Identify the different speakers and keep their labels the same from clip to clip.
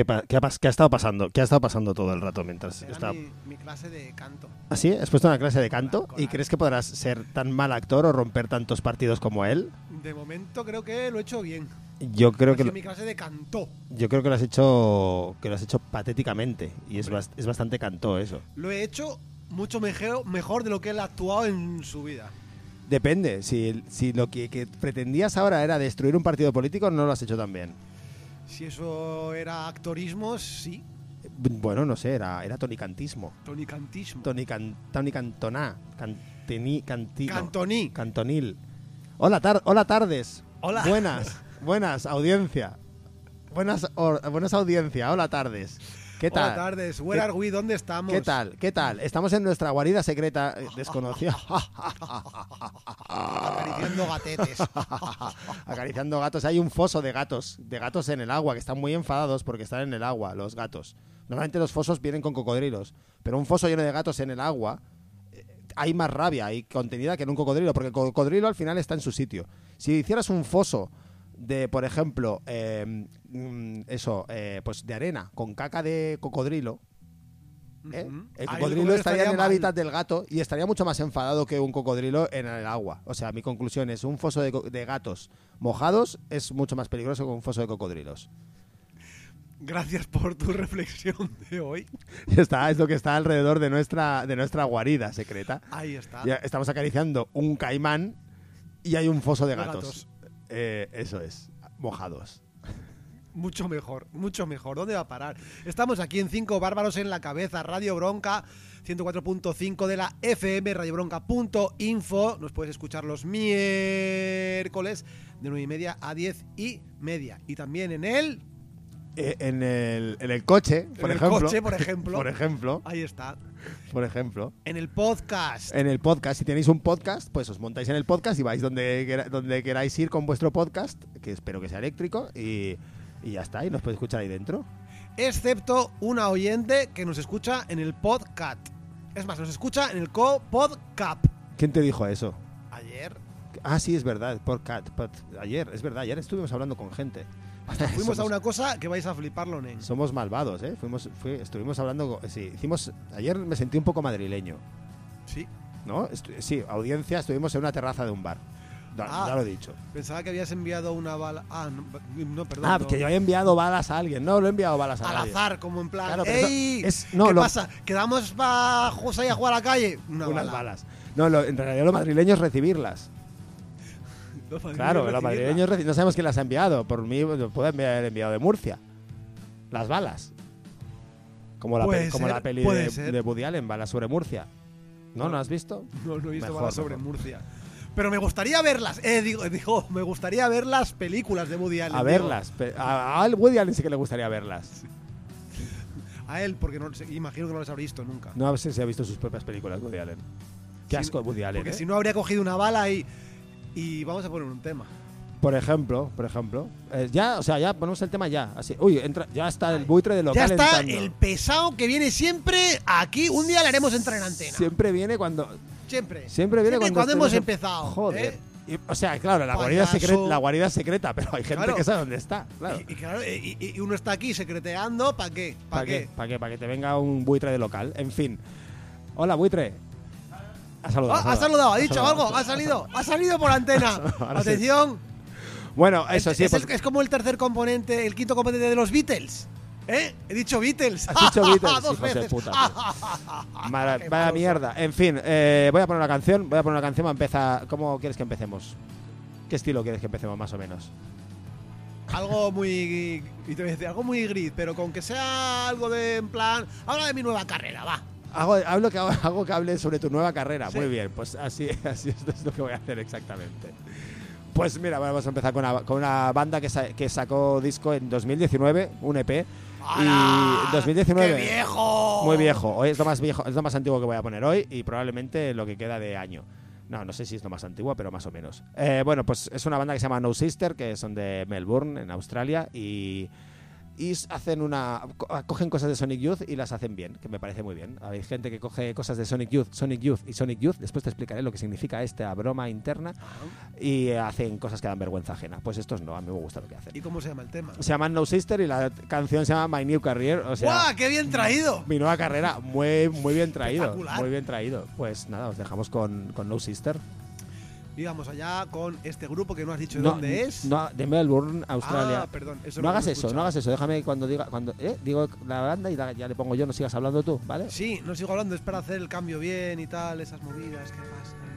Speaker 1: ¿Qué, pa- qué ha, ha estado pasando? ¿Qué ha estado pasando todo el rato mientras
Speaker 2: Era
Speaker 1: estaba...
Speaker 2: mi, mi clase de canto.
Speaker 1: ¿Así? ¿Has puesto una clase de canto? ¿Y crees que podrás ser tan mal actor o romper tantos partidos como él?
Speaker 2: De momento creo que lo he hecho bien.
Speaker 1: Yo creo
Speaker 2: Ha
Speaker 1: que
Speaker 2: mi clase de canto.
Speaker 1: yo creo que lo has hecho que lo has hecho patéticamente y es, bas- es bastante cantó eso.
Speaker 2: Lo he hecho mucho mejor, mejor de lo que él ha actuado en su vida.
Speaker 1: Depende, si, si lo que, que pretendías ahora era destruir un partido político, no lo has hecho tan bien.
Speaker 2: Si eso era actorismo, sí.
Speaker 1: Bueno, no sé, era, era tonicantismo.
Speaker 2: Tonicantismo.
Speaker 1: Tony, can- Tony Cantoná. Canteni, cantino,
Speaker 2: Cantoní.
Speaker 1: Cantonil. Hola, tar- hola tardes.
Speaker 2: Hola.
Speaker 1: Buenas, buenas, audiencia. Buenas, or- buenas audiencia, hola tardes. ¿Qué tal?
Speaker 2: Buenas tardes. Where
Speaker 1: ¿Qué-
Speaker 2: are we? ¿Dónde estamos?
Speaker 1: ¿Qué tal? ¿Qué tal? Estamos en nuestra guarida secreta eh, desconocida.
Speaker 2: Acariciando gatetes.
Speaker 1: Acariciando gatos. Hay un foso de gatos, de gatos en el agua, que están muy enfadados porque están en el agua, los gatos. Normalmente los fosos vienen con cocodrilos, pero un foso lleno de gatos en el agua, eh, hay más rabia y contenida que en un cocodrilo, porque el cocodrilo al final está en su sitio. Si hicieras un foso de, por ejemplo, eh, mm, eso, eh, pues de arena, con caca de cocodrilo, ¿eh? El cocodrilo estaría en el
Speaker 2: mal.
Speaker 1: hábitat del gato y estaría mucho más enfadado que un cocodrilo en el agua. O sea, mi conclusión es, un foso de, de gatos mojados es mucho más peligroso que un foso de cocodrilos.
Speaker 2: Gracias por tu reflexión de hoy.
Speaker 1: Está, es lo que está alrededor de nuestra, de nuestra guarida secreta.
Speaker 2: Ahí está.
Speaker 1: Ya estamos acariciando un caimán y hay un foso de
Speaker 2: De
Speaker 1: gatos.
Speaker 2: gatos.
Speaker 1: Eh, eso es, mojados.
Speaker 2: Mucho mejor, mucho mejor. ¿Dónde va a parar? Estamos aquí en Cinco Bárbaros en la Cabeza, Radio Bronca, 104.5 de la FM, radiobronca.info. Nos puedes escuchar los miércoles de 9 y media a 10 y media. Y también en el...
Speaker 1: Eh, en, el, en el coche, por
Speaker 2: el
Speaker 1: ejemplo.
Speaker 2: coche, por ejemplo.
Speaker 1: por ejemplo.
Speaker 2: Ahí está.
Speaker 1: Por ejemplo.
Speaker 2: En el podcast.
Speaker 1: en el podcast. Si tenéis un podcast, pues os montáis en el podcast y vais donde, donde queráis ir con vuestro podcast, que espero que sea eléctrico, y, y ya está, y nos podéis escuchar ahí dentro.
Speaker 2: Excepto una oyente que nos escucha en el podcast. Es más, nos escucha en el co-podcast.
Speaker 1: ¿Quién te dijo eso?
Speaker 2: Ayer
Speaker 1: Ah, sí, es verdad, podcast. pod- ayer, es verdad, ayer estuvimos hablando con gente.
Speaker 2: fuimos a una cosa que vais a fliparlo, nen.
Speaker 1: Somos malvados, ¿eh? Fuimos, fui- estuvimos hablando, sí, hicimos, ayer me sentí un poco madrileño,
Speaker 2: Sí.
Speaker 1: ¿no? Estu- sí, audiencia, estuvimos en una terraza de un bar. Ya,
Speaker 2: Ah.
Speaker 1: ya lo he dicho.
Speaker 2: Pensaba que habías enviado una bala. Ah, no, no, perdón.
Speaker 1: Ah,
Speaker 2: no.
Speaker 1: que yo he enviado balas a alguien. No, lo he enviado balas a
Speaker 2: Al
Speaker 1: nadie.
Speaker 2: azar, como en plan.
Speaker 1: Claro,
Speaker 2: ¡Ey!
Speaker 1: es- no,
Speaker 2: ¿Qué
Speaker 1: lo-
Speaker 2: pasa? ¿Quedamos para José a jugar a la calle? Una
Speaker 1: unas
Speaker 2: bala.
Speaker 1: balas. No, lo- en realidad lo madrileño es recibirlas.
Speaker 2: Los
Speaker 1: Claro, los madrileños reci- no sabemos quién las ha enviado. Por mí lo puede haber enviado de Murcia. Las balas. Como la, como la peli de, de Woody Allen, balas sobre Murcia. ¿No? ¿No has visto?
Speaker 2: No, no he visto
Speaker 1: Mejor,
Speaker 2: balas sobre
Speaker 1: mejor.
Speaker 2: Murcia. Pero me gustaría verlas. Eh, digo, digo, me gustaría ver las películas de Woody Allen.
Speaker 1: A verlas. A, a Woody Allen sí que le gustaría verlas.
Speaker 2: A él, porque no, imagino que no las habrá visto nunca.
Speaker 1: No sé si ha visto sus propias películas, Woody Allen. Qué
Speaker 2: Si-
Speaker 1: asco Woody Allen,
Speaker 2: Porque
Speaker 1: ¿eh?
Speaker 2: si no habría cogido una bala y. Y vamos a poner un tema.
Speaker 1: Por ejemplo, por ejemplo. Eh, ya, o sea, ya ponemos el tema ya. Así. Uy, entra, ya está el buitre de local
Speaker 2: Ya está
Speaker 1: entrando.
Speaker 2: el pesado que viene siempre aquí. Un día le haremos entrar en antena.
Speaker 1: Siempre viene cuando.
Speaker 2: Siempre.
Speaker 1: Siempre viene cuando.
Speaker 2: cuando hemos empezado.
Speaker 1: Joder.
Speaker 2: ¿eh?
Speaker 1: Y- o sea, claro, la guarida, secreta, la guarida secreta, pero hay gente
Speaker 2: Claro.
Speaker 1: que sabe dónde está. Claro.
Speaker 2: Y, y claro, y, uno está aquí secreteando, ¿para qué? ¿Para
Speaker 1: ¿Para
Speaker 2: qué?
Speaker 1: qué? ¿Para qué? Para que te venga un buitre de local. En fin. Hola, buitre. Ha saludado.
Speaker 2: Ah, ha saludado, ha dicho algo, ha salido, ha salido por antena. Atención.
Speaker 1: Bueno, eso
Speaker 2: es,
Speaker 1: sí.
Speaker 2: es
Speaker 1: pues-
Speaker 2: es como el tercer componente, el quinto componente de los Beatles. ¿Eh? He dicho Beatles.
Speaker 1: Has dicho Beatles,
Speaker 2: Dos
Speaker 1: hijos de puta,
Speaker 2: Qué
Speaker 1: vaya mierda. En fin, eh, voy a poner una canción. Voy a poner una canción. va a empezar. ¿Cómo quieres que empecemos? ¿Qué estilo quieres que empecemos, más o menos?
Speaker 2: algo muy. Y te voy a decir, algo muy gris, pero con que sea algo de en plan. Habla de mi nueva carrera, va.
Speaker 1: Hago, hablo que, hago que hable sobre tu nueva carrera.
Speaker 2: Sí.
Speaker 1: Muy bien, pues así, así esto es lo que voy a hacer exactamente. Pues mira, vamos a empezar con una, con una banda que, sa- que sacó disco en 2019, un EP. Y 2019.
Speaker 2: ¡Qué viejo!
Speaker 1: Muy viejo. Hoy es lo más viejo, es lo más antiguo que voy a poner hoy y probablemente lo que queda de año. No, no sé si es lo más antiguo, pero más o menos. Eh, bueno, pues es una banda que se llama No Sister, que son de Melbourne, en Australia, y, y hacen una. co- cogen cosas de Sonic Youth y las hacen bien, que me parece muy bien. Hay gente que coge cosas de Sonic Youth, Sonic Youth y Sonic Youth, después te explicaré lo que significa esta broma interna, y hacen cosas que dan vergüenza ajena. Pues estos no, a mí me gusta lo que hacen.
Speaker 2: ¿Y cómo se llama el tema?
Speaker 1: Se llaman No Sister y la canción se llama My New Career, o sea.
Speaker 2: ¡Guau! ¡Qué bien traído!
Speaker 1: Mi nueva carrera, muy, muy bien traído. Muy bien traído. Pues nada, os dejamos con, con No Sister.
Speaker 2: Y vamos allá con este grupo que no has dicho de
Speaker 1: No,
Speaker 2: dónde es.
Speaker 1: No, de Melbourne, Australia.
Speaker 2: Ah, perdón. Eso
Speaker 1: no hagas eso, no hagas eso. Déjame cuando diga, cuando eh, digo la banda y da- ya le pongo yo, no sigas hablando tú, ¿vale?
Speaker 2: Sí, no sigo hablando, es para hacer el cambio bien y tal, esas movidas que pasan.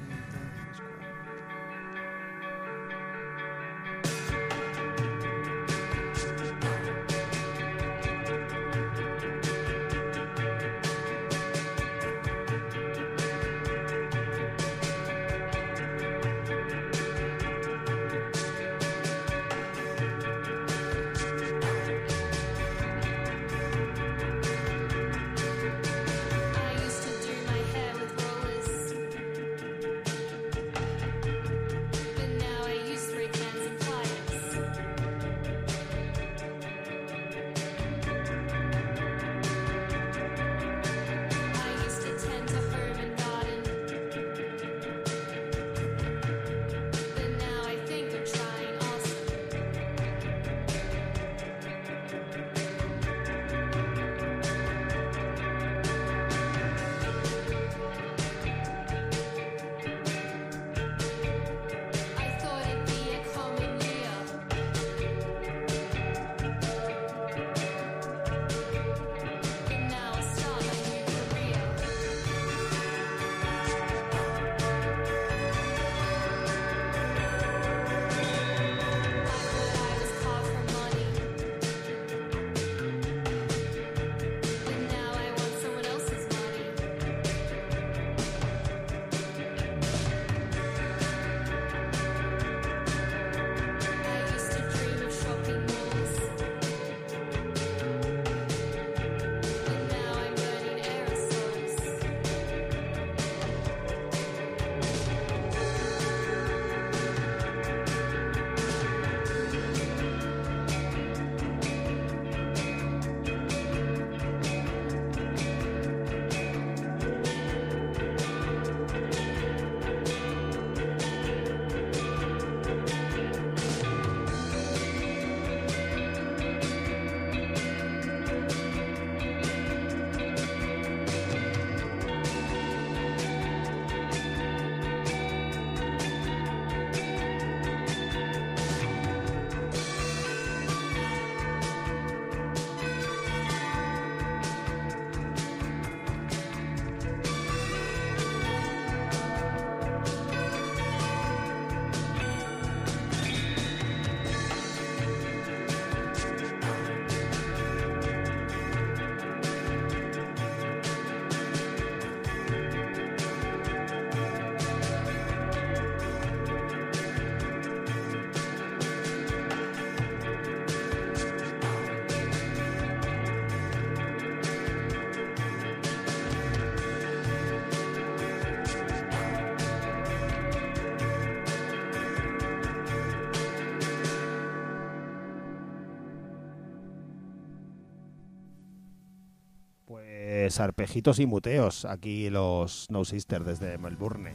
Speaker 1: Pues arpejitos y muteos, aquí los No Sisters desde Melbourne.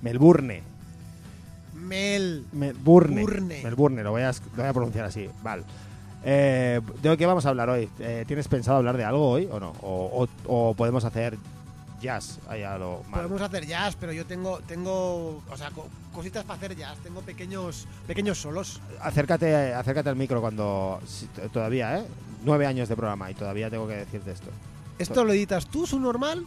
Speaker 1: Melbourne.
Speaker 2: Mel.
Speaker 1: Melbourne.
Speaker 2: Burne.
Speaker 1: Melbourne, lo voy a, lo voy a pronunciar así. Vale. Eh, ¿De qué vamos a hablar hoy? Eh, ¿Tienes pensado hablar de algo hoy o no? ¿O, o- o podemos hacer jazz? Ahí a lo mal?
Speaker 2: Podemos hacer jazz, pero yo tengo, tengo, o sea, co- cositas para hacer jazz. Tengo pequeños, pequeños solos.
Speaker 1: Acércate, acércate al micro cuando... si- todavía, ¿eh? Nueve años de programa y todavía tengo que decirte esto.
Speaker 2: ¿Esto lo editas tú, su normal?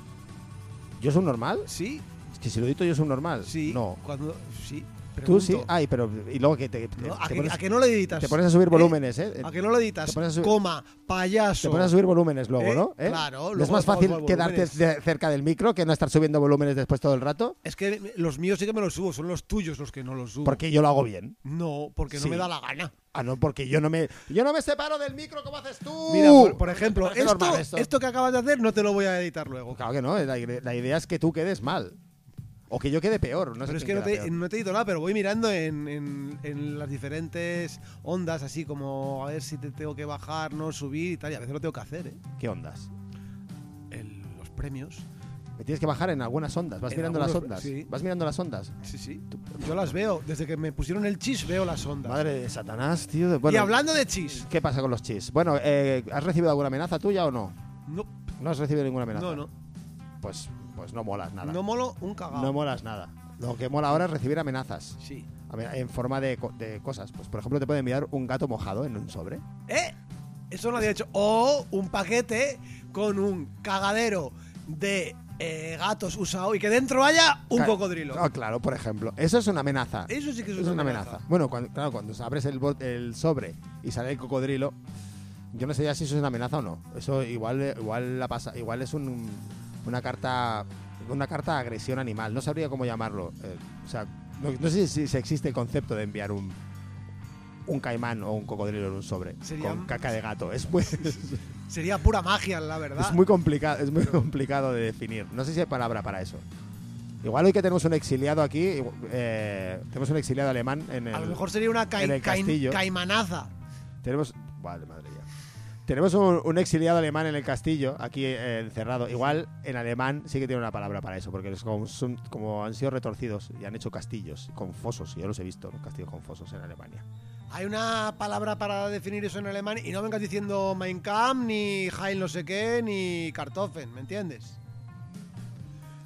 Speaker 1: ¿Yo soy un normal?
Speaker 2: Sí,
Speaker 1: Es que si lo edito yo soy un normal.
Speaker 2: sí.
Speaker 1: No.
Speaker 2: Cuando, sí.
Speaker 1: Tú sí. Ay, pero... Y luego que te, te-
Speaker 2: ¿No? ¿A,
Speaker 1: te
Speaker 2: que,
Speaker 1: pones,
Speaker 2: a que no lo editas?
Speaker 1: te pones a subir
Speaker 2: ¿Eh?
Speaker 1: volúmenes, ¿eh?
Speaker 2: ¿A que no lo editas?
Speaker 1: subir-
Speaker 2: Coma, payaso.
Speaker 1: Te pones a subir volúmenes luego,
Speaker 2: ¿Eh?
Speaker 1: ¿no? ¿Eh?
Speaker 2: Claro,
Speaker 1: ¿No es
Speaker 2: luego
Speaker 1: más fácil quedarte cerca del micro que no estar subiendo volúmenes después todo el rato?
Speaker 2: Es que los míos sí que me los subo, son los tuyos los que no los subo.
Speaker 1: Porque yo lo hago bien.
Speaker 2: No, porque no me da la gana.
Speaker 1: Ah, no, porque yo no me yo no me separo del micro como haces tú.
Speaker 2: Mira, por, por ejemplo, esto,
Speaker 1: normal
Speaker 2: esto. que acabas de hacer no te lo voy a editar luego.
Speaker 1: Claro que no, la, la idea es que tú quedes mal. O que yo quede peor, no sé
Speaker 2: pero es que no te, no te edito nada, pero voy mirando en, en- en las diferentes ondas, así como a ver si te tengo que bajar, no subir y tal. Y a veces lo tengo que hacer, ¿eh?
Speaker 1: ¿Qué ondas?
Speaker 2: El- los premios.
Speaker 1: Me tienes que bajar en algunas ondas. Vas
Speaker 2: En
Speaker 1: mirando las ondas.
Speaker 2: sí.
Speaker 1: Vas mirando las ondas.
Speaker 2: Sí, sí. Yo las veo. Desde que me pusieron el chis veo las ondas.
Speaker 1: Madre de Satanás, tío. Bueno,
Speaker 2: y hablando de chis.
Speaker 1: ¿Qué pasa con los chis? Bueno, eh, ¿has recibido alguna amenaza tuya o no?
Speaker 2: No,
Speaker 1: No has recibido ninguna amenaza.
Speaker 2: no, no.
Speaker 1: Pues, pues no molas nada.
Speaker 2: No molo un cagao.
Speaker 1: No molas nada. Lo que mola ahora es recibir amenazas.
Speaker 2: Sí.
Speaker 1: A ver, En forma de, co- de cosas. Pues, por ejemplo, te puede enviar un gato mojado en un sobre.
Speaker 2: ¿Eh? Eso lo había hecho. O un paquete con un cagadero de eh, gatos usado y que dentro haya un
Speaker 1: Ca-
Speaker 2: cocodrilo.
Speaker 1: Ah, claro, por ejemplo. Eso es una amenaza.
Speaker 2: Eso sí que es,
Speaker 1: una amenaza. Bueno, cuando, claro, cuando abres el, bot- el sobre y sale el cocodrilo, yo no sé ya si eso es una amenaza o no. Eso igual, igual la pasa, igual es un- una carta, una carta de agresión animal. No sabría cómo llamarlo. Eh, o sea, no, no sé si, si existe el concepto de enviar un un caimán o un cocodrilo en un sobre
Speaker 2: Sería-
Speaker 1: con caca de gato. Es muy,
Speaker 2: Sería pura magia, la verdad.
Speaker 1: es muy complicado, es muy complicado de definir. No sé si hay palabra para eso. Igual hoy que tenemos un exiliado aquí, eh, tenemos un exiliado alemán en el,
Speaker 2: A lo mejor sería una cai-
Speaker 1: en el
Speaker 2: cai-
Speaker 1: castillo.
Speaker 2: caimanaza.
Speaker 1: Tenemos. Vale, madre. Tenemos un, un exiliado alemán en el castillo, aquí eh, encerrado. Igual en alemán sí que tiene una palabra para eso, porque es como, son- como han sido retorcidos y han hecho castillos con fosos. y Yo los he visto, los castillos con fosos en Alemania.
Speaker 2: Hay una palabra para definir eso en alemán y no vengas diciendo Mein Kampf, ni Heil no sé qué, ni Kartoffeln, ¿me entiendes?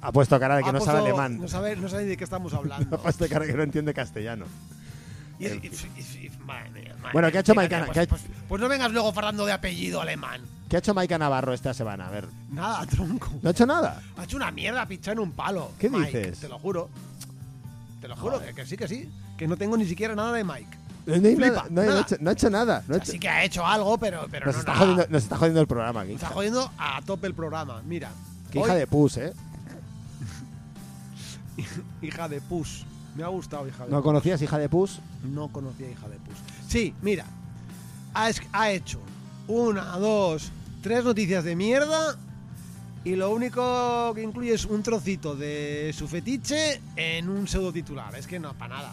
Speaker 1: Ha puesto cara de que
Speaker 2: Ha
Speaker 1: no
Speaker 2: puesto-
Speaker 1: sabe alemán.
Speaker 2: No sabe, no sabe de qué estamos
Speaker 1: Ha
Speaker 2: hablando.
Speaker 1: puesto cara que no entiende castellano.
Speaker 2: Y- y- y- y- madre mía, madre
Speaker 1: Bueno, ¿qué ha hecho Maicana?
Speaker 2: Pues,
Speaker 1: ¿Qué ha-
Speaker 2: pues- pues no vengas luego farando de apellido alemán.
Speaker 1: ¿Qué ha hecho Maika Navarro esta semana? A ver,
Speaker 2: Nada, tronco.
Speaker 1: ¿no ha hecho nada?
Speaker 2: Ha hecho una mierda pinchar en un palo.
Speaker 1: ¿Qué
Speaker 2: Mike,
Speaker 1: dices?
Speaker 2: Te lo juro. Te lo juro, que, que sí, que sí. Que no tengo ni siquiera nada de Mike.
Speaker 1: No,
Speaker 2: Flipa,
Speaker 1: ha hecho, no ha hecho nada. no ha
Speaker 2: O sea,
Speaker 1: hecho-
Speaker 2: sí que ha hecho algo, pero, pero
Speaker 1: nos,
Speaker 2: no
Speaker 1: está
Speaker 2: nada.
Speaker 1: jodiendo, nos está jodiendo el programa aquí.
Speaker 2: Nos está jodiendo a tope el programa. Mira.
Speaker 1: Qué
Speaker 2: hoy-
Speaker 1: hija de pus, ¿eh?
Speaker 2: hija de pus. Me ha gustado, hija de
Speaker 1: ¿No
Speaker 2: pus.
Speaker 1: conocías hija de pus?
Speaker 2: No conocía hija de pus. Sí, mira. Ha, hecho una, dos, tres noticias de mierda. Y lo único que incluye es un trocito de su fetiche en un pseudo titular. Es que no, para nada.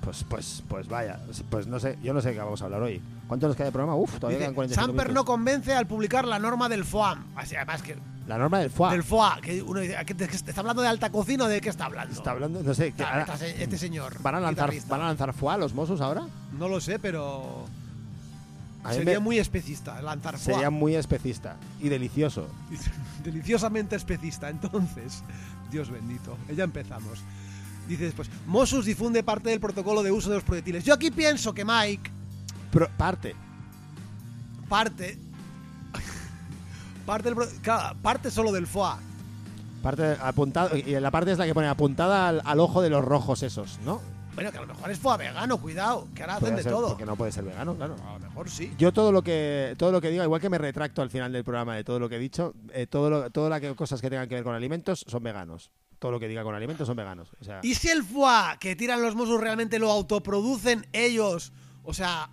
Speaker 1: Pues, pues, pues vaya, pues no sé, yo no sé qué vamos a hablar hoy. ¿Cuánto nos queda de programa? Uf, todavía
Speaker 2: Dice,
Speaker 1: quedan 45
Speaker 2: Samper no
Speaker 1: minutos.
Speaker 2: convence al publicar la norma del FOAM. Así, además que
Speaker 1: La norma del FUA.
Speaker 2: del FOA, que uno dice, ¿a qué te- ¿está hablando de alta cocina o de qué está hablando?
Speaker 1: Está hablando, no sé, que ahora-
Speaker 2: este señor.
Speaker 1: ¿van a lanzar,
Speaker 2: guitarrista.
Speaker 1: ¿van a lanzar FUA los Mossos ahora?
Speaker 2: No lo sé, pero
Speaker 1: A mí
Speaker 2: sería
Speaker 1: me-
Speaker 2: muy especista lanzar FOA.
Speaker 1: Sería muy especista y delicioso.
Speaker 2: Deliciosamente especista, entonces. Dios bendito. Ya empezamos. Dice después, Mossus difunde parte del protocolo de uso de los proyectiles. Yo aquí pienso que Mike
Speaker 1: Pero parte.
Speaker 2: parte... parte, del parte solo del FOA.
Speaker 1: Parte apuntado, y la parte es la que pone apuntada al, al ojo de los rojos esos, ¿no?
Speaker 2: Bueno, que a lo mejor es FOA vegano, cuidado, que ahora hacen de
Speaker 1: ser,
Speaker 2: todo.
Speaker 1: Porque no puede ser vegano, claro.
Speaker 2: A lo mejor sí.
Speaker 1: Yo todo lo que todo lo que diga, igual que me retracto al final del programa de todo lo que he dicho, eh, todo lo, todas las cosas que tengan que ver con alimentos son veganos. Todo lo que diga con alimentos son veganos. O sea,
Speaker 2: ¿Y si el foie que tiran los Mossos realmente lo autoproducen ellos? O sea,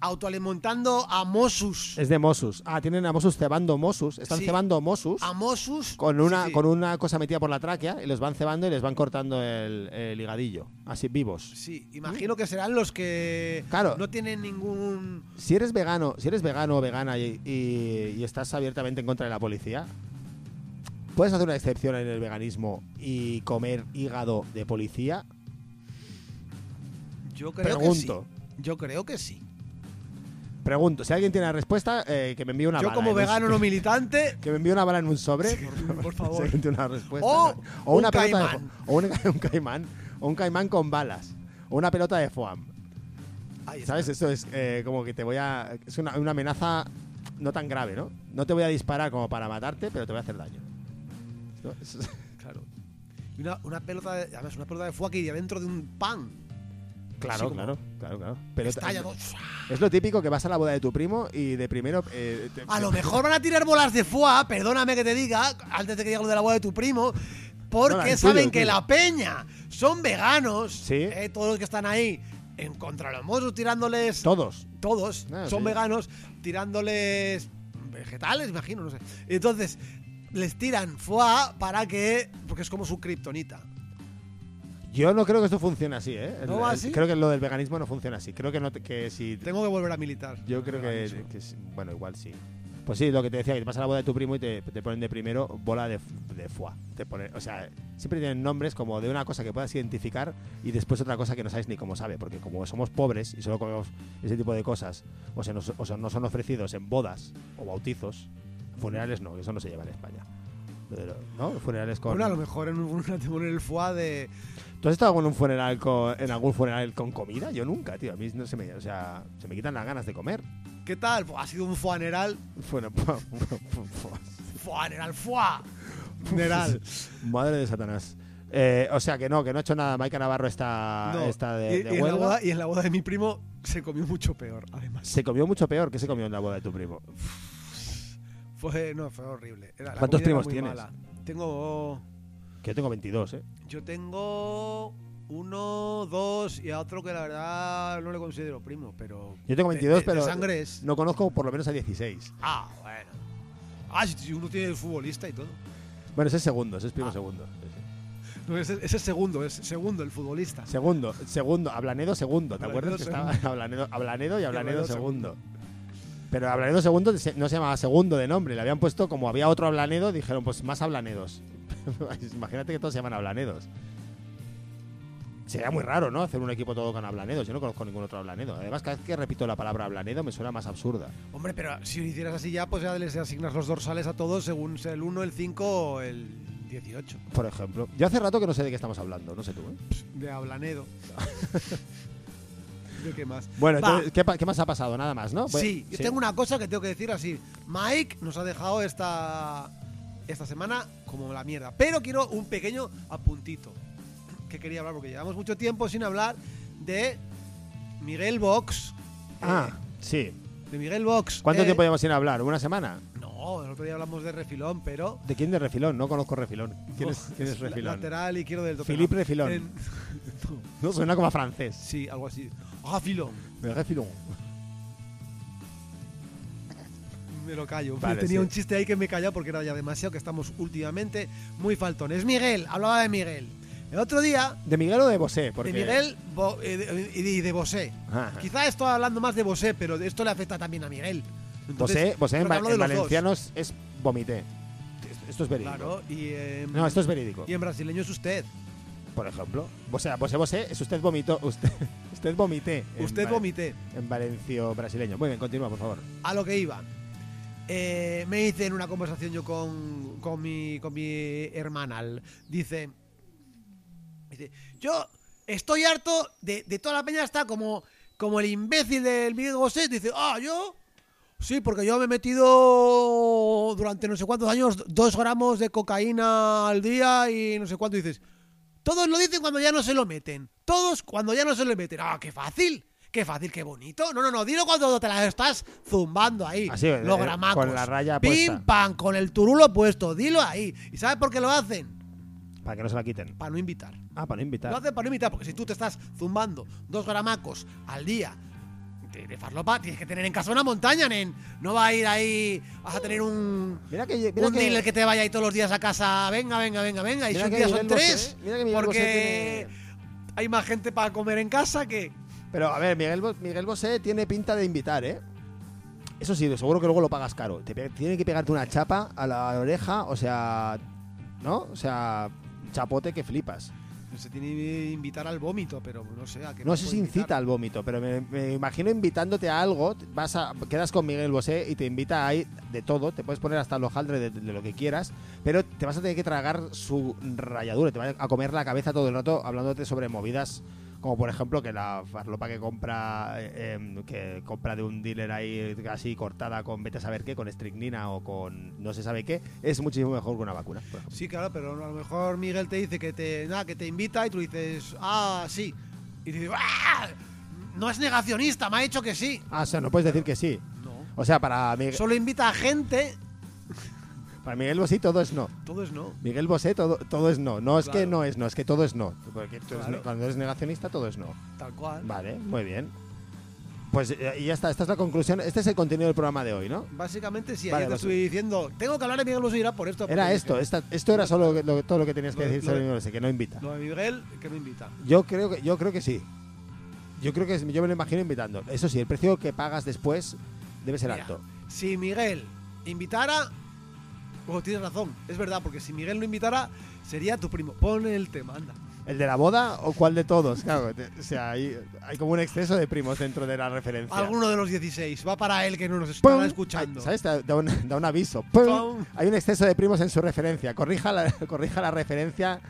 Speaker 2: autoalimentando a Mossus.
Speaker 1: Es de Mossus. Ah, tienen a Mossus cebando Mossus. Están
Speaker 2: Sí.
Speaker 1: cebando Mossus
Speaker 2: A Mossus.
Speaker 1: con una,
Speaker 2: sí, sí.
Speaker 1: con una cosa metida por la tráquea y los van cebando y les van cortando el, el higadillo. Así, vivos.
Speaker 2: Sí, imagino que serán los que
Speaker 1: Claro.
Speaker 2: no tienen ningún.
Speaker 1: Si eres vegano, si eres vegano o vegana y, y- y estás abiertamente en contra de la policía, ¿puedes hacer una excepción en el veganismo y comer hígado de policía?
Speaker 2: Yo creo
Speaker 1: Pregunto.
Speaker 2: que sí. Yo creo que sí.
Speaker 1: Pregunto, si alguien tiene la respuesta, eh, que me envíe una
Speaker 2: Yo
Speaker 1: bala.
Speaker 2: como
Speaker 1: en un-
Speaker 2: vegano no militante.
Speaker 1: Que me envíe una bala en un sobre.
Speaker 2: por favor.
Speaker 1: Si alguien tiene una respuesta.
Speaker 2: O
Speaker 1: o una
Speaker 2: un
Speaker 1: pelota de
Speaker 2: caimán.
Speaker 1: fo- o un, un caimán. O un caimán con balas. O una pelota de foam. ¿Sabes? Esto es eh, como que te voy a. Es una, una amenaza no tan grave, ¿no? No te voy a disparar como para matarte, pero te voy a hacer daño.
Speaker 2: Claro. Una, una pelota de, además una pelota de fuego iría dentro de un pan.
Speaker 1: Claro,
Speaker 2: como-
Speaker 1: claro, claro, claro. Pero es lo típico que vas a la boda de tu primo y de primero. eh, te-
Speaker 2: A lo mejor van a tirar bolas de foie, perdóname que te diga, antes de que diga lo de la boda de tu primo, porque
Speaker 1: No, no, el
Speaker 2: saben
Speaker 1: tuyo,
Speaker 2: que la peña son veganos,
Speaker 1: Sí.
Speaker 2: eh, todos los que están ahí en contra de los mozos tirándoles
Speaker 1: Todos.
Speaker 2: todos
Speaker 1: Ah,
Speaker 2: son
Speaker 1: sí.
Speaker 2: veganos tirándoles vegetales, imagino, no sé. Entonces, les tiran foie para que porque es como su kriptonita.
Speaker 1: Yo no creo que esto funcione así, ¿eh?
Speaker 2: ¿No va así?
Speaker 1: Creo que lo del veganismo no funciona así. Creo que, no te- que si.
Speaker 2: Tengo que volver a militar.
Speaker 1: Yo creo que,
Speaker 2: Veganismo.
Speaker 1: que sí. Bueno, igual sí. Pues sí, lo que te decía, que te vas a la boda de tu primo y te, te ponen de primero bola de, de foie. Te ponen, o sea, siempre tienen nombres como de una cosa que puedas identificar y después otra cosa que no sabes ni cómo sabe, porque como somos pobres y solo comemos ese tipo de cosas, o se nos, o se nos son ofrecidos en bodas o bautizos, funerales no, eso no se lleva en España. ¿No? Funerales con...
Speaker 2: Bueno, a lo mejor en un, te ponen el foie de
Speaker 1: ¿Tú has estado en un funeral con, en algún funeral con comida? Yo nunca, tío. A mí no se me, o sea, se me quitan las ganas de comer.
Speaker 2: ¿Qué tal? Ha sido un fuaneral.
Speaker 1: Bueno,
Speaker 2: Fuaneral, fuá. Funeral.
Speaker 1: Madre de Satanás. Eh, o sea que no, que no ha hecho nada. Maika Navarro está,
Speaker 2: No.
Speaker 1: está de,
Speaker 2: y,
Speaker 1: de
Speaker 2: y en la boda, y en la boda de mi primo se comió mucho peor, además.
Speaker 1: Se comió mucho peor. ¿Qué se comió en la boda de tu primo?
Speaker 2: Fue, no, fue horrible. Era-
Speaker 1: ¿Cuántos primos tienes?
Speaker 2: mala. Tengo.
Speaker 1: Que yo tengo 22, ¿eh?
Speaker 2: Yo tengo uno, dos y a otro que la verdad no le considero primo, pero.
Speaker 1: Yo tengo
Speaker 2: de-
Speaker 1: 22,
Speaker 2: de- de
Speaker 1: pero
Speaker 2: sangre es.
Speaker 1: no conozco por lo menos a 16.
Speaker 2: Ah, bueno. Ah, si uno tiene el futbolista y todo.
Speaker 1: Bueno, ese es segundo, ese es primo
Speaker 2: Ah.
Speaker 1: segundo.
Speaker 2: No, ese, ese es segundo, es segundo el futbolista.
Speaker 1: Segundo, segundo, Ablanedo segundo. ¿Te
Speaker 2: Ablanedo
Speaker 1: acuerdas que estaba
Speaker 2: segundo.
Speaker 1: Ablanedo, Ablanedo y Ablanedo
Speaker 2: Ablanedo
Speaker 1: segundo? Pero Ablanedo segundo se- no se llamaba segundo de nombre, le habían puesto como había otro Ablanedo, dijeron pues más Ablanedos. Imagínate que todos se llaman Ablanedos. Sería muy raro, ¿no? Hacer un equipo todo con Ablanedos. Yo no conozco ningún otro Ablanedo. Además, cada vez que repito la palabra Ablanedo me suena más absurda.
Speaker 2: Hombre, pero si lo hicieras así ya, pues ya les asignas los dorsales a todos según sea el 1, el 5 o el 18.
Speaker 1: Por ejemplo. Yo hace rato que no sé de qué estamos hablando, no sé tú, ¿eh?
Speaker 2: De Ablanedo. ¿De qué más?
Speaker 1: Bueno, entonces, ¿qué, más ha pasado? Nada más, ¿no? Pues-
Speaker 2: Sí, yo tengo una cosa que tengo que decir así. Mike nos ha dejado esta, esta semana como la mierda. Pero quiero un pequeño apuntito que quería hablar porque llevamos mucho tiempo sin hablar de Miguel Vox.
Speaker 1: Ah,
Speaker 2: Eh,
Speaker 1: sí.
Speaker 2: de Miguel Vox.
Speaker 1: ¿Cuánto
Speaker 2: eh,
Speaker 1: tiempo llevamos sin hablar? ¿Una semana?
Speaker 2: No, el otro día hablamos de refilón, pero.
Speaker 1: ¿De quién de Refilón? No conozco Refilón. ¿Quién es, quién es Refilón?
Speaker 2: Lateral izquierdo del.
Speaker 1: Philippe Refilón.
Speaker 2: En-
Speaker 1: No, suena como a francés.
Speaker 2: sí, algo así. Refilón.
Speaker 1: De Refilón.
Speaker 2: Me lo callo.
Speaker 1: Vale,
Speaker 2: Tenía
Speaker 1: sí.
Speaker 2: un chiste ahí que me callado porque era ya demasiado que estamos últimamente muy faltones. Miguel, hablaba de Miguel. El otro día,
Speaker 1: ¿De Miguel o de Bosé? Porque...
Speaker 2: de Miguel Bo- eh, de- y de, y de Bosé.
Speaker 1: Ajá.
Speaker 2: Quizá estoy hablando más de Bosé, pero esto le afecta también a Miguel.
Speaker 1: Bosé,
Speaker 2: Entonces,
Speaker 1: Bosé en,
Speaker 2: hablo de
Speaker 1: en
Speaker 2: los dos.
Speaker 1: es, vomité. Esto es verídico.
Speaker 2: Claro, y, em,
Speaker 1: No, esto es verídico.
Speaker 2: y en brasileño es usted.
Speaker 1: Por ejemplo. O sea, Bosé, Bosé es usted vomitó. Usted, usted vomité. en
Speaker 2: Usted
Speaker 1: vale-
Speaker 2: vomité.
Speaker 1: En valencio brasileño. Muy bien, continúa, por favor.
Speaker 2: A lo que iba. Eh, me hice en una conversación yo con, con, mi, con mi hermana. Dice, dice, yo estoy harto de, de toda la peña está como, como el imbécil del Miguel Bosé. Dice, ah, yo... Sí, porque yo me he metido durante no sé cuántos años dos gramos de cocaína al día y no sé cuánto. dices, todos lo dicen cuando ya no se lo meten. Todos cuando ya no se lo meten. Ah, qué fácil. Qué fácil, qué bonito. No, no, no. Dilo cuando te la estás zumbando ahí.
Speaker 1: Así, eh,
Speaker 2: los
Speaker 1: eh,
Speaker 2: gramacos.
Speaker 1: con la raya
Speaker 2: Pim,
Speaker 1: puesta.
Speaker 2: pam, con el turulo puesto. Dilo ahí. ¿Y sabes por qué lo hacen?
Speaker 1: Para que no se la quiten.
Speaker 2: Para no invitar.
Speaker 1: Ah, para no invitar.
Speaker 2: Lo hacen para no invitar, porque si tú te estás zumbando dos gramacos al día, de, de farlopa tienes que tener en casa una montaña, nen. No va a ir ahí, vas a tener un,
Speaker 1: Mira que, mira
Speaker 2: un
Speaker 1: que-
Speaker 2: dealer que te vaya ahí todos los días a casa, venga, venga, venga, venga, y si un día son
Speaker 1: Bosé-
Speaker 2: tres,
Speaker 1: mira que
Speaker 2: porque hay más gente para comer en casa que...
Speaker 1: Pero a ver, Miguel, Miguel Bosé tiene pinta de invitar, ¿eh? Eso sí, seguro que luego lo pagas caro. Te tiene que pegarte una chapa a la oreja, o sea, ¿no? O sea, chapote que flipas.
Speaker 2: Se tiene que invitar al vómito, pero no sé a qué.
Speaker 1: No sé si
Speaker 2: invitar.
Speaker 1: incita al vómito, pero me, me imagino invitándote a algo, vas a, quedas con Miguel Bosé y te invita ahí de todo, te puedes poner hasta el hojaldre de, de lo que quieras, pero te vas a tener que tragar su ralladura, te vas a comer la cabeza todo el rato hablándote sobre movidas como por ejemplo que la farlopa que compra eh, em, que compra de un dealer ahí así cortada con vete a saber qué, con estricnina o con no se sabe qué, es muchísimo mejor que una vacuna. por.
Speaker 2: Sí, claro, pero a lo mejor Miguel te dice que te, nada, que te invita y tú dices, ah, sí. Y dices, ¡ah! No es negacionista, me ha dicho que sí.
Speaker 1: Ah, o sea, no puedes decir que sí.
Speaker 2: No.
Speaker 1: O sea, para Miguel,
Speaker 2: Solo invita a gente.
Speaker 1: Para Miguel Bosé todo es no.
Speaker 2: Todo es no.
Speaker 1: Miguel Bosé, todo, todo es no. No es que no es no, es que todo es no. Porque tú eres-
Speaker 2: Claro.
Speaker 1: cuando eres negacionista, todo es no.
Speaker 2: Tal cual.
Speaker 1: Vale, muy bien. Pues eh, y ya está, esta es la conclusión. Este es el contenido del programa de hoy, ¿no?
Speaker 2: Básicamente sí,
Speaker 1: Vale,
Speaker 2: ayer te
Speaker 1: pues-
Speaker 2: estoy diciendo, tengo que hablar de Miguel Bosé irá por esto.
Speaker 1: Era esto, esta- esto era solo lo- todo lo que tenías que
Speaker 2: de-
Speaker 1: decir sobre Miguel Bosé, que no invita.
Speaker 2: Lo de Miguel, que me invita.
Speaker 1: Yo creo que yo creo que sí. Yo creo que yo me lo imagino invitando. Eso sí, el precio que pagas después debe ser
Speaker 2: Mira,
Speaker 1: alto.
Speaker 2: Si Miguel invitara. Oh, tienes razón, es verdad, porque si Miguel no invitara, sería tu primo. Pon el tema, anda.
Speaker 1: ¿El de la boda o cuál de todos? Claro, o sea, hay, hay como un exceso de primos dentro de la referencia.
Speaker 2: Alguno de los 16. Va para él que no nos estará escuchando.
Speaker 1: Ay, ¿Sabes? Da da un, da un aviso. ¡Pum! Hay un exceso de primos en su referencia. Corrija la, corrija la referencia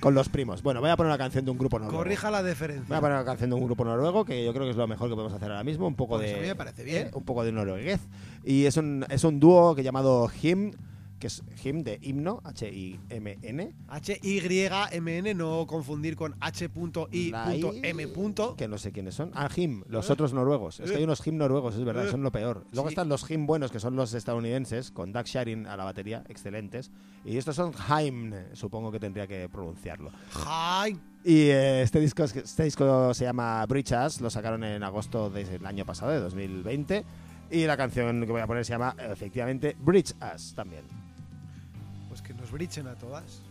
Speaker 1: con los primos. Bueno, voy a poner una canción de un grupo noruego.
Speaker 2: Corrija la
Speaker 1: Voy
Speaker 2: deferencia.
Speaker 1: a poner una canción de un grupo noruego que yo creo que es lo mejor que podemos hacer ahora mismo. Un poco
Speaker 2: Pues
Speaker 1: de.
Speaker 2: a mí me parece bien.
Speaker 1: eh, Un poco de noruegués. Y es un, es un dúo que llamado Hymn, que es Hymn de himno, H-I-M-N.
Speaker 2: H-Y-M-N, no confundir con H.I.M.
Speaker 1: Que no sé quiénes son. Ah, Hymn, los otros noruegos. Es que hay unos Hymn noruegos, es verdad, son lo peor. Luego
Speaker 2: Sí.
Speaker 1: están los Hymn buenos, que son los estadounidenses, con Doug Sharing a la batería, excelentes. Y estos son Hymn, supongo que tendría que pronunciarlo.
Speaker 2: ¡Ay!
Speaker 1: Y eh, este, disco, es- este disco se llama Breach Us, lo sacaron en agosto del año pasado, de 2020. Y la canción que voy a poner se llama, efectivamente, Breach Us también.
Speaker 2: Brichen a todas.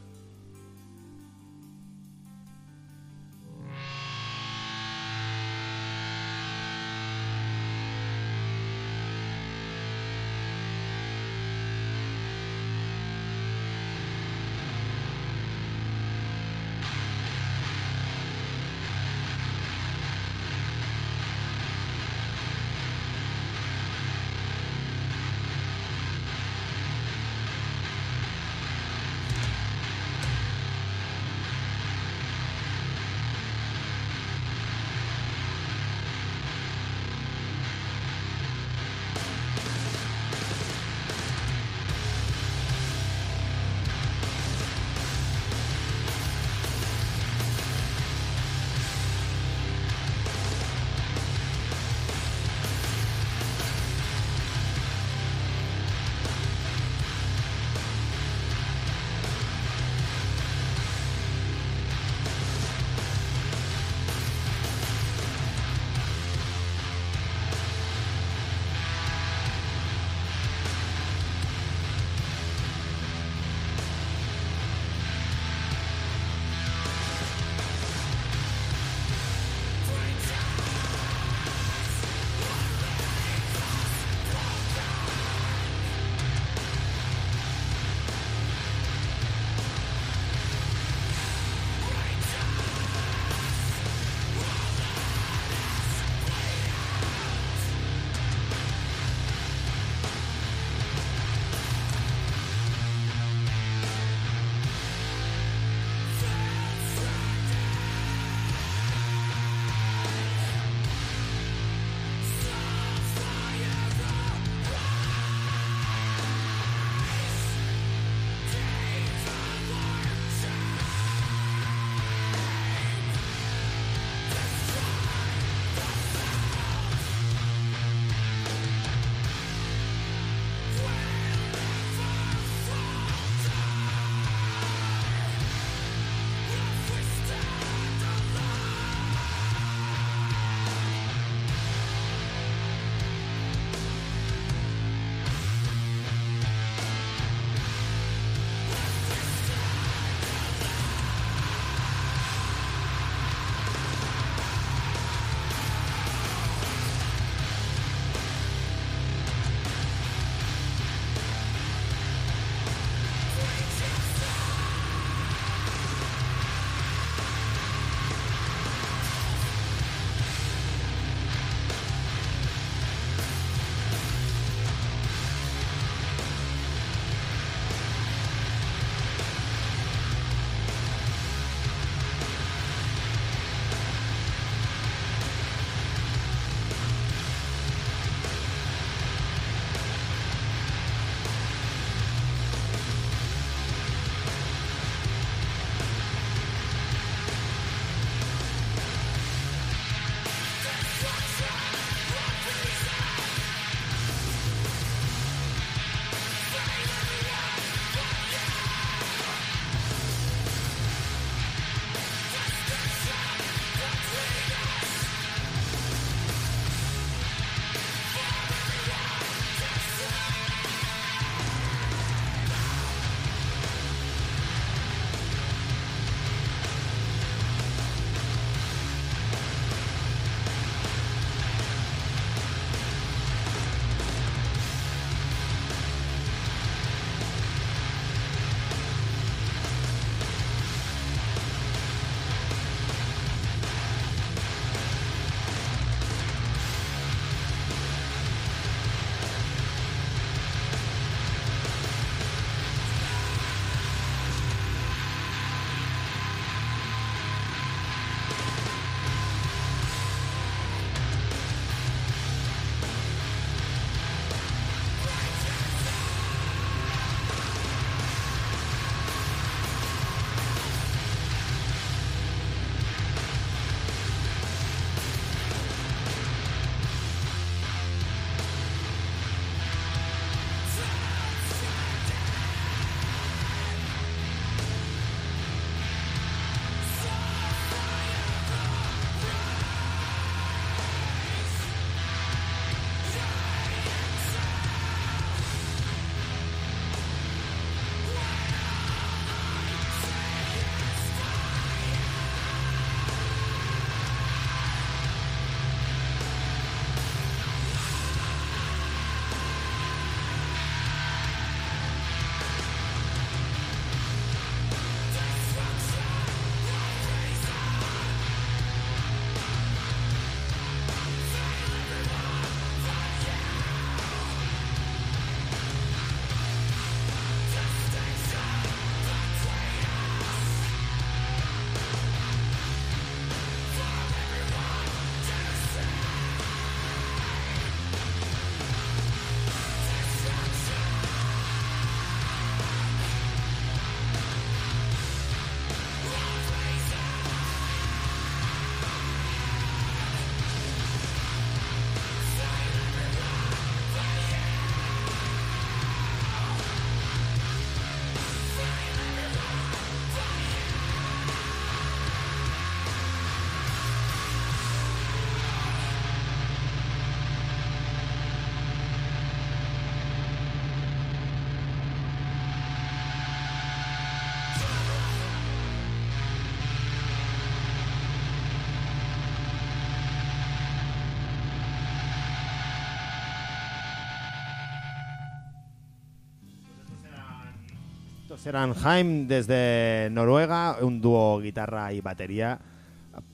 Speaker 1: Eran Haim desde Noruega, un dúo guitarra y batería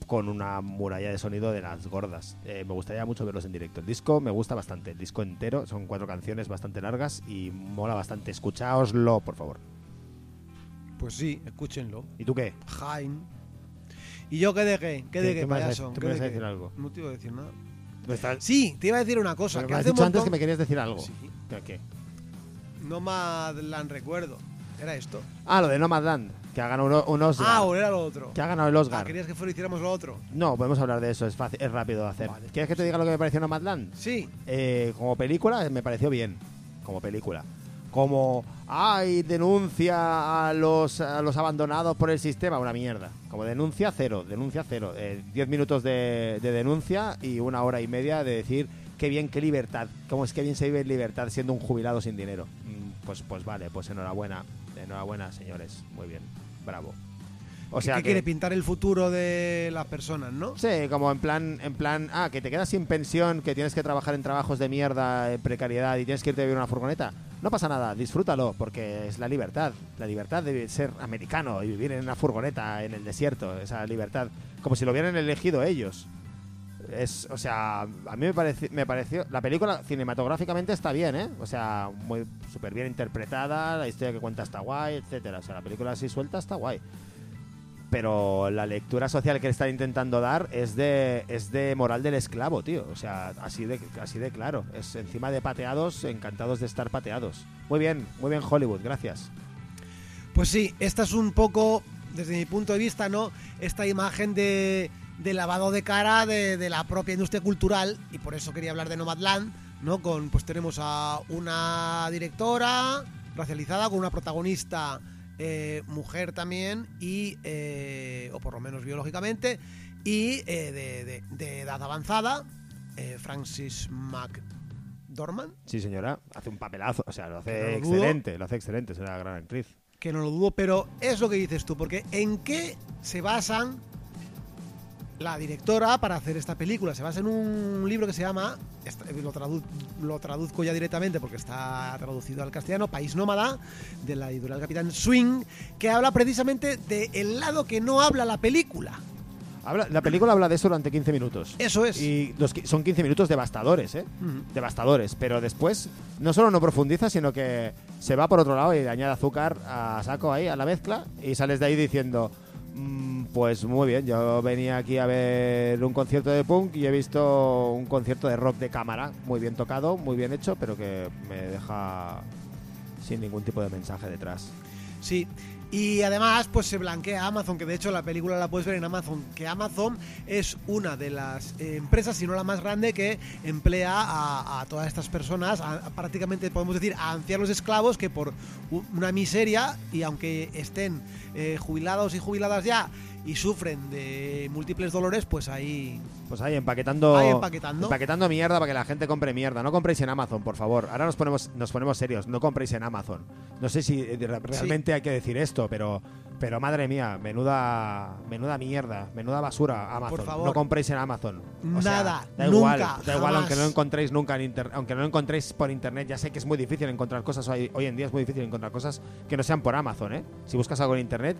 Speaker 1: con una muralla de sonido de las gordas. Eh, me gustaría mucho verlos en directo. El disco me gusta bastante, el disco entero, son cuatro canciones bastante largas y mola bastante. Escuchaoslo, por favor.
Speaker 2: Pues sí, escúchenlo.
Speaker 1: ¿Y tú qué?
Speaker 2: Jaime. ¿Y yo qué de qué? ¿Qué de
Speaker 1: ¿Qué-
Speaker 2: qué, payaso?
Speaker 1: tú
Speaker 2: ¿Qué
Speaker 1: me
Speaker 2: de
Speaker 1: vas a
Speaker 2: qué?
Speaker 1: decir algo?
Speaker 2: No te iba a decir nada.
Speaker 1: Estás-
Speaker 2: Sí, te iba a decir una cosa.
Speaker 1: Pero
Speaker 2: que
Speaker 1: me has
Speaker 2: hace
Speaker 1: dicho antes que me querías decir algo.
Speaker 2: Sí.
Speaker 1: ¿Qué, qué?
Speaker 2: Nomadland recuerdo. Era esto.
Speaker 1: Ah, lo de Nomadland, que ha ganado un Oscar.
Speaker 2: Ah, o era lo otro.
Speaker 1: que ha ganado el
Speaker 2: Ah,
Speaker 1: Oscar.
Speaker 2: querías que fuera hiciéramos lo otro.
Speaker 1: No, podemos hablar de eso, es fácil, es rápido de hacer.
Speaker 2: Vale.
Speaker 1: ¿Quieres que te diga lo que me pareció Nomadland?
Speaker 2: Sí.
Speaker 1: Eh, como película me pareció bien, como película. Como, ay, denuncia a los, a los abandonados por el sistema, una mierda. Como denuncia, cero, denuncia, cero. Eh, diez minutos de, de denuncia y una hora y media de decir qué bien, qué libertad. Cómo es que bien se vive en libertad siendo un jubilado sin dinero. Mm, Pues, pues vale, pues enhorabuena. Enhorabuena, señores. Muy bien, bravo. O sea
Speaker 2: ¿Qué
Speaker 1: que-
Speaker 2: quiere pintar el futuro de las personas, no?
Speaker 1: Sí, como en plan, en plan, ah, que te quedas sin pensión, que tienes que trabajar en trabajos de mierda, en precariedad y tienes que irte a vivir en una furgoneta. No pasa nada, disfrútalo, porque es la libertad. La libertad de ser americano y vivir en una furgoneta en el desierto, esa libertad, como si lo hubieran elegido ellos. Es, o sea, a mí me, pareci- me pareció. La película cinematográficamente está bien, ¿eh? O sea, muy súper bien interpretada, la historia que cuenta está guay, etcétera. O sea, la película así suelta está guay pero la lectura social que le están intentando dar es de es de moral del esclavo, tío. O sea, así de así de claro. Es encima de pateados, encantados de estar pateados. Muy bien, muy bien Hollywood, gracias.
Speaker 2: Pues sí, esta es un poco, desde mi punto de vista, ¿no? Esta imagen de, de lavado de cara de, de la propia industria cultural, y por eso quería hablar de Nomadland, ¿no? Con, pues tenemos a una directora racializada, con una protagonista eh, mujer también, y, eh, o por lo menos biológicamente, y eh, de, de- de edad avanzada, Francis McDormand,
Speaker 1: Sí, señora, hace un papelazo, o sea, lo hace
Speaker 2: no lo dudo.
Speaker 1: excelente, lo hace excelente, es una gran actriz.
Speaker 2: que no lo dudo, pero es lo que dices tú, porque ¿en qué se basan la directora para hacer esta película? Se basa en un libro que se llama, lo, tradu- lo traduzco ya directamente porque está traducido al castellano, País Nómada, de la editorial Capitán Swing, que habla precisamente del lado que no habla la película.
Speaker 1: Habla- la película habla de eso durante 15 minutos.
Speaker 2: Eso es.
Speaker 1: Y los, son 15 minutos devastadores, ¿eh? Devastadores, pero después no solo no profundiza, sino que se va por otro lado y le añade azúcar a saco ahí, a la mezcla, y sales de ahí diciendo, "Mm, pues muy bien, yo venía aquí a ver un concierto de punk y he visto un concierto de rock de cámara, muy bien tocado, muy bien hecho, pero que me deja sin ningún tipo de mensaje detrás.
Speaker 2: Sí. Y además, pues se blanquea Amazon, que de hecho la película la puedes ver en Amazon, que Amazon es una de las eh, empresas, si no la más grande, que emplea a, todas estas personas, prácticamente podemos decir a ancianos esclavos que por una miseria, y aunque estén eh, jubilados y jubiladas ya, y sufren de múltiples dolores, pues ahí...
Speaker 1: Pues ahí empaquetando,
Speaker 2: Ahí empaquetando.
Speaker 1: empaquetando mierda para que la gente compre mierda. No compréis en Amazon, por favor. Ahora nos ponemos, nos ponemos serios. No compréis en Amazon. No sé si eh, re- realmente hay que decir esto, pero, pero madre mía, menuda, menuda mierda, menuda basura Amazon.
Speaker 2: Por favor.
Speaker 1: No compréis en Amazon. O sea,
Speaker 2: Nada,
Speaker 1: da
Speaker 2: nunca,
Speaker 1: igual, da igual aunque no lo encontréis nunca en aunque no lo encontréis por internet. Ya sé que es muy difícil encontrar cosas hoy, hoy en día es muy difícil encontrar cosas que no sean por Amazon, ¿eh? Si buscas algo en internet,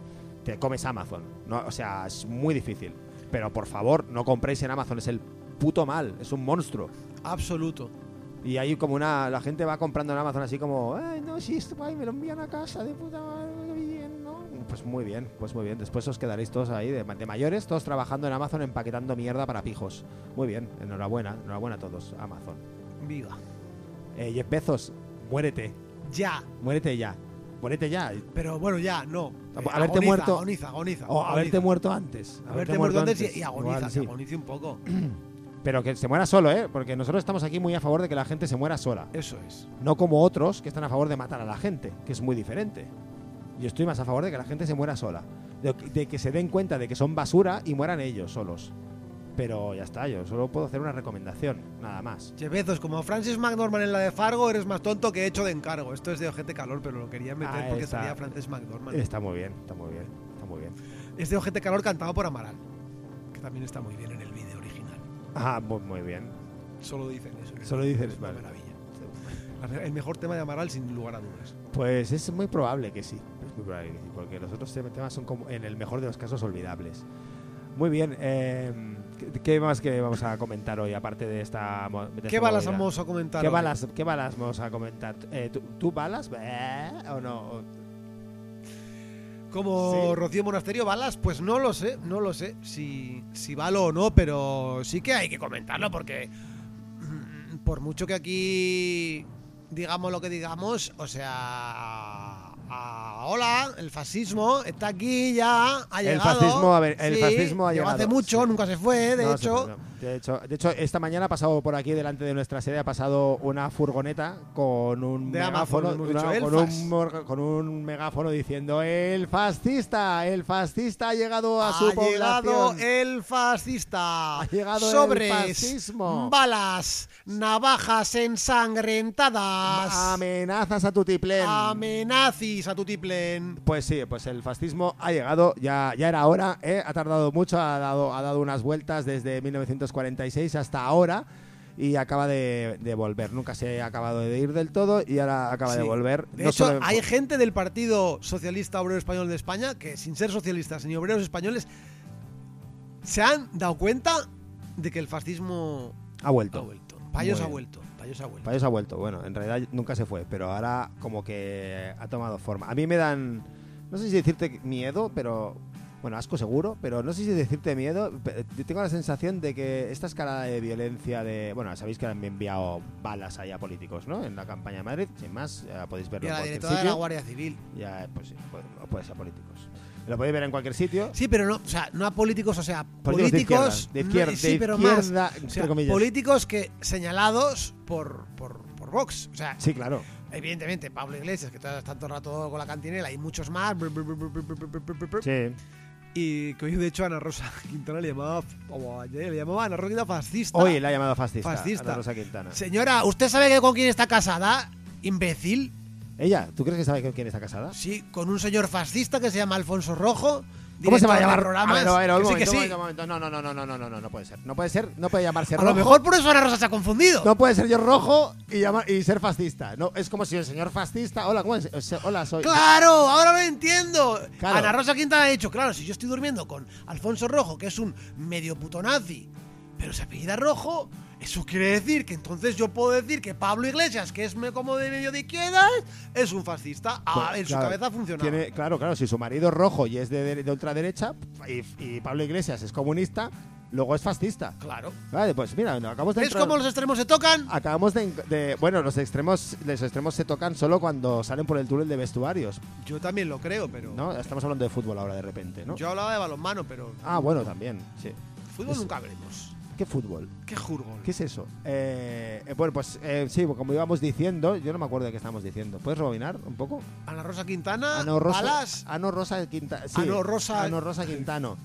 Speaker 1: te comes Amazon. No, o sea, es muy difícil. Pero por favor, no compréis en Amazon, es el puto mal, es un monstruo.
Speaker 2: Absoluto.
Speaker 1: Y hay como una. La gente va comprando en Amazon así como. Ay, no, sí, esto ay, me lo envían a casa, de puta madre, qué bien, ¿no? Pues muy bien, pues muy bien. Después os quedaréis todos ahí, de, de mayores, todos trabajando en Amazon, empaquetando mierda para pijos. Muy bien, enhorabuena, enhorabuena a todos, Amazon.
Speaker 2: Viva.
Speaker 1: Eh, Jeff Bezos, muérete,
Speaker 2: Ya.
Speaker 1: muérete ya. Muérete ya.
Speaker 2: Pero bueno, ya, no. Eh,
Speaker 1: haberte
Speaker 2: agoniza,
Speaker 1: muerto-
Speaker 2: Agoniza, agoniza.
Speaker 1: O haberte muerto antes.
Speaker 2: Haberte muerto antes y, y agoniza,
Speaker 1: Igual, sí.
Speaker 2: agonice un poco.
Speaker 1: Pero que se muera solo, ¿eh? Porque nosotros estamos aquí muy a favor de que la gente se muera sola.
Speaker 2: Eso es.
Speaker 1: No como otros que están a favor de matar a la gente, que es muy diferente. Yo estoy más a favor de que la gente se muera sola. De, de que se den cuenta de que son basura y mueran ellos solos. Pero ya está, yo solo puedo hacer una recomendación, nada más.
Speaker 2: Che Bezos, como Francis McDormand en la de Fargo, eres más tonto que hecho de encargo. Esto es de ojete calor, pero lo quería meter
Speaker 1: Ah,
Speaker 2: porque
Speaker 1: está.
Speaker 2: salía Francis McDormand.
Speaker 1: Está muy bien, está muy bien, está muy bien.
Speaker 2: Es de ojete calor cantado por Amaral, que también está muy bien en el vídeo original.
Speaker 1: Ah, muy, muy bien.
Speaker 2: Solo dicen eso.
Speaker 1: Solo dicen,
Speaker 2: es una
Speaker 1: vale.
Speaker 2: maravilla. El mejor tema de Amaral, sin lugar a dudas.
Speaker 1: Pues es muy probable que sí. muy probable que sí, porque los otros temas son como, en el mejor de los casos, olvidables. Muy bien, eh, ¿qué- ¿qué más que vamos a comentar hoy, aparte de esta... de
Speaker 2: ¿Qué
Speaker 1: esta
Speaker 2: balas
Speaker 1: movida?
Speaker 2: vamos a comentar?
Speaker 1: ¿Qué
Speaker 2: hoy?
Speaker 1: balas, ¿Qué balas vamos a comentar? Eh, ¿tú, tú balas? Eh, ¿O no?
Speaker 2: Como
Speaker 1: Sí.
Speaker 2: Rocío Monasterio, balas, pues no lo sé, no lo sé si, si valo o no, pero sí que hay que comentarlo porque por mucho que aquí digamos lo que digamos, o sea, ah, hola, el fascismo está aquí ya, ha
Speaker 1: El
Speaker 2: llegado.
Speaker 1: fascismo, a ver, el
Speaker 2: sí,
Speaker 1: fascismo ha
Speaker 2: llegó hace
Speaker 1: llegado,
Speaker 2: mucho,
Speaker 1: sí.
Speaker 2: nunca se fue, de
Speaker 1: No,
Speaker 2: hecho.
Speaker 1: De hecho, de hecho, esta mañana ha pasado por aquí delante de nuestra sede, ha pasado una furgoneta con un
Speaker 2: De
Speaker 1: megáfono,
Speaker 2: Amazon, hemos
Speaker 1: una-
Speaker 2: dicho,
Speaker 1: con,
Speaker 2: el
Speaker 1: un, con megáfono diciendo el fascista, el fascista ha llegado a su
Speaker 2: ha llegado
Speaker 1: población.
Speaker 2: el fascista.
Speaker 1: Ha llegado el
Speaker 2: Sobres,
Speaker 1: fascismo.
Speaker 2: balas, navajas ensangrentadas.
Speaker 1: Amenazas a Tutiplén.
Speaker 2: Amenazis a tu tiplen.
Speaker 1: Pues sí, pues el fascismo ha llegado, ya, ya era hora, ¿eh? ha tardado mucho, ha dado, ha dado unas vueltas desde 1946 hasta ahora y acaba de, de volver. Nunca se ha acabado de ir del todo y ahora acaba de volver.
Speaker 2: De
Speaker 1: No
Speaker 2: hecho,
Speaker 1: solo
Speaker 2: hay gente del Partido Socialista Obrero Español de España que, sin ser socialistas ni obreros españoles, se han dado cuenta de que el fascismo
Speaker 1: ha
Speaker 2: ha
Speaker 1: vuelto.
Speaker 2: vuelto. Payos ha vuelto. Payos ha vuelto.
Speaker 1: Payos ha vuelto. Bueno, en realidad nunca se fue, pero ahora como que ha tomado forma. A mí me dan, no sé si decirte miedo, pero bueno, asco seguro, pero no sé si decirte miedo. Tengo la sensación de que esta escalada de violencia de. Bueno, sabéis que han enviado balas allá a políticos, ¿no? En la campaña de Madrid, sin más, ya podéis verlo.
Speaker 2: Y
Speaker 1: a
Speaker 2: la directora de la Guardia Civil.
Speaker 1: Ya, pues sí, puede, puede ser políticos. Lo podéis ver en cualquier sitio.
Speaker 2: Sí, pero no, o sea, no a políticos, o sea,
Speaker 1: políticos.
Speaker 2: políticos
Speaker 1: de izquierda,
Speaker 2: sí, pero más. O sea, políticos que señalados por, por, por Vox. O sea,
Speaker 1: sí, claro
Speaker 2: evidentemente Pablo Iglesias, que está tanto rato con la cantinela y muchos más.
Speaker 1: Sí.
Speaker 2: Y que hoy, de hecho, Ana Rosa Quintana le llamaba, ayer, le llamaba Ana Rosa Quintana fascista.
Speaker 1: Hoy le ha llamado fascista.
Speaker 2: Fascista.
Speaker 1: Ana Rosa Quintana.
Speaker 2: Señora, ¿usted sabe que con quién está casada? Imbécil.
Speaker 1: Ella, ¿tú crees que sabe con quién está casada?
Speaker 2: Sí, con un señor fascista que se llama Alfonso Rojo.
Speaker 1: ¿Cómo se va a llamar?
Speaker 2: Programas.
Speaker 1: A No, no, no, no, no, no, no, no puede ser. No puede ser, no puede llamarse
Speaker 2: a
Speaker 1: rojo.
Speaker 2: A lo mejor por eso Ana Rosa se ha confundido.
Speaker 1: No puede ser yo rojo y, ser fascista. No, es como si el señor fascista. Hola, ¿cómo es? Hola, soy.
Speaker 2: ¡Claro! Ahora lo entiendo. Ana Rosa Quintana ha dicho, claro, si yo estoy durmiendo con Alfonso Rojo, que es un medio puto nazi pero se apellida Rojo, eso quiere decir que entonces yo puedo decir que Pablo Iglesias, que es como de medio de izquierdas, es un fascista. Ah,
Speaker 1: Pues,
Speaker 2: en su cabeza funciona.
Speaker 1: tiene- claro, claro, si su marido es rojo y es de, de- de ultraderecha y, y Pablo Iglesias es comunista, luego es fascista.
Speaker 2: Claro.
Speaker 1: Vale, pues mira, no, acabamos de
Speaker 2: ¿Ves cómo los extremos se tocan?
Speaker 1: Acabamos de, de- Bueno, los extremos, los extremos se tocan solo cuando salen por el túnel de vestuarios,
Speaker 2: Yo también lo creo, pero.
Speaker 1: ¿no? Estamos hablando de fútbol ahora de repente, ¿no?
Speaker 2: Yo hablaba de balonmano, pero.
Speaker 1: Ah, bueno, también, sí.
Speaker 2: Fútbol
Speaker 1: es-
Speaker 2: nunca veremos.
Speaker 1: ¿Qué fútbol?
Speaker 2: ¿Qué jurgol?
Speaker 1: ¿Qué es eso? Eh, eh, bueno, pues eh, sí, como íbamos diciendo, yo no me acuerdo de qué estábamos diciendo. ¿Puedes rebobinar un poco?
Speaker 2: Ana Rosa Quintana,
Speaker 1: Ano Rosa,
Speaker 2: balas.
Speaker 1: Ano Rosa Quintana. Sí,
Speaker 2: Ano Rosa-
Speaker 1: Ano Rosa Quintano.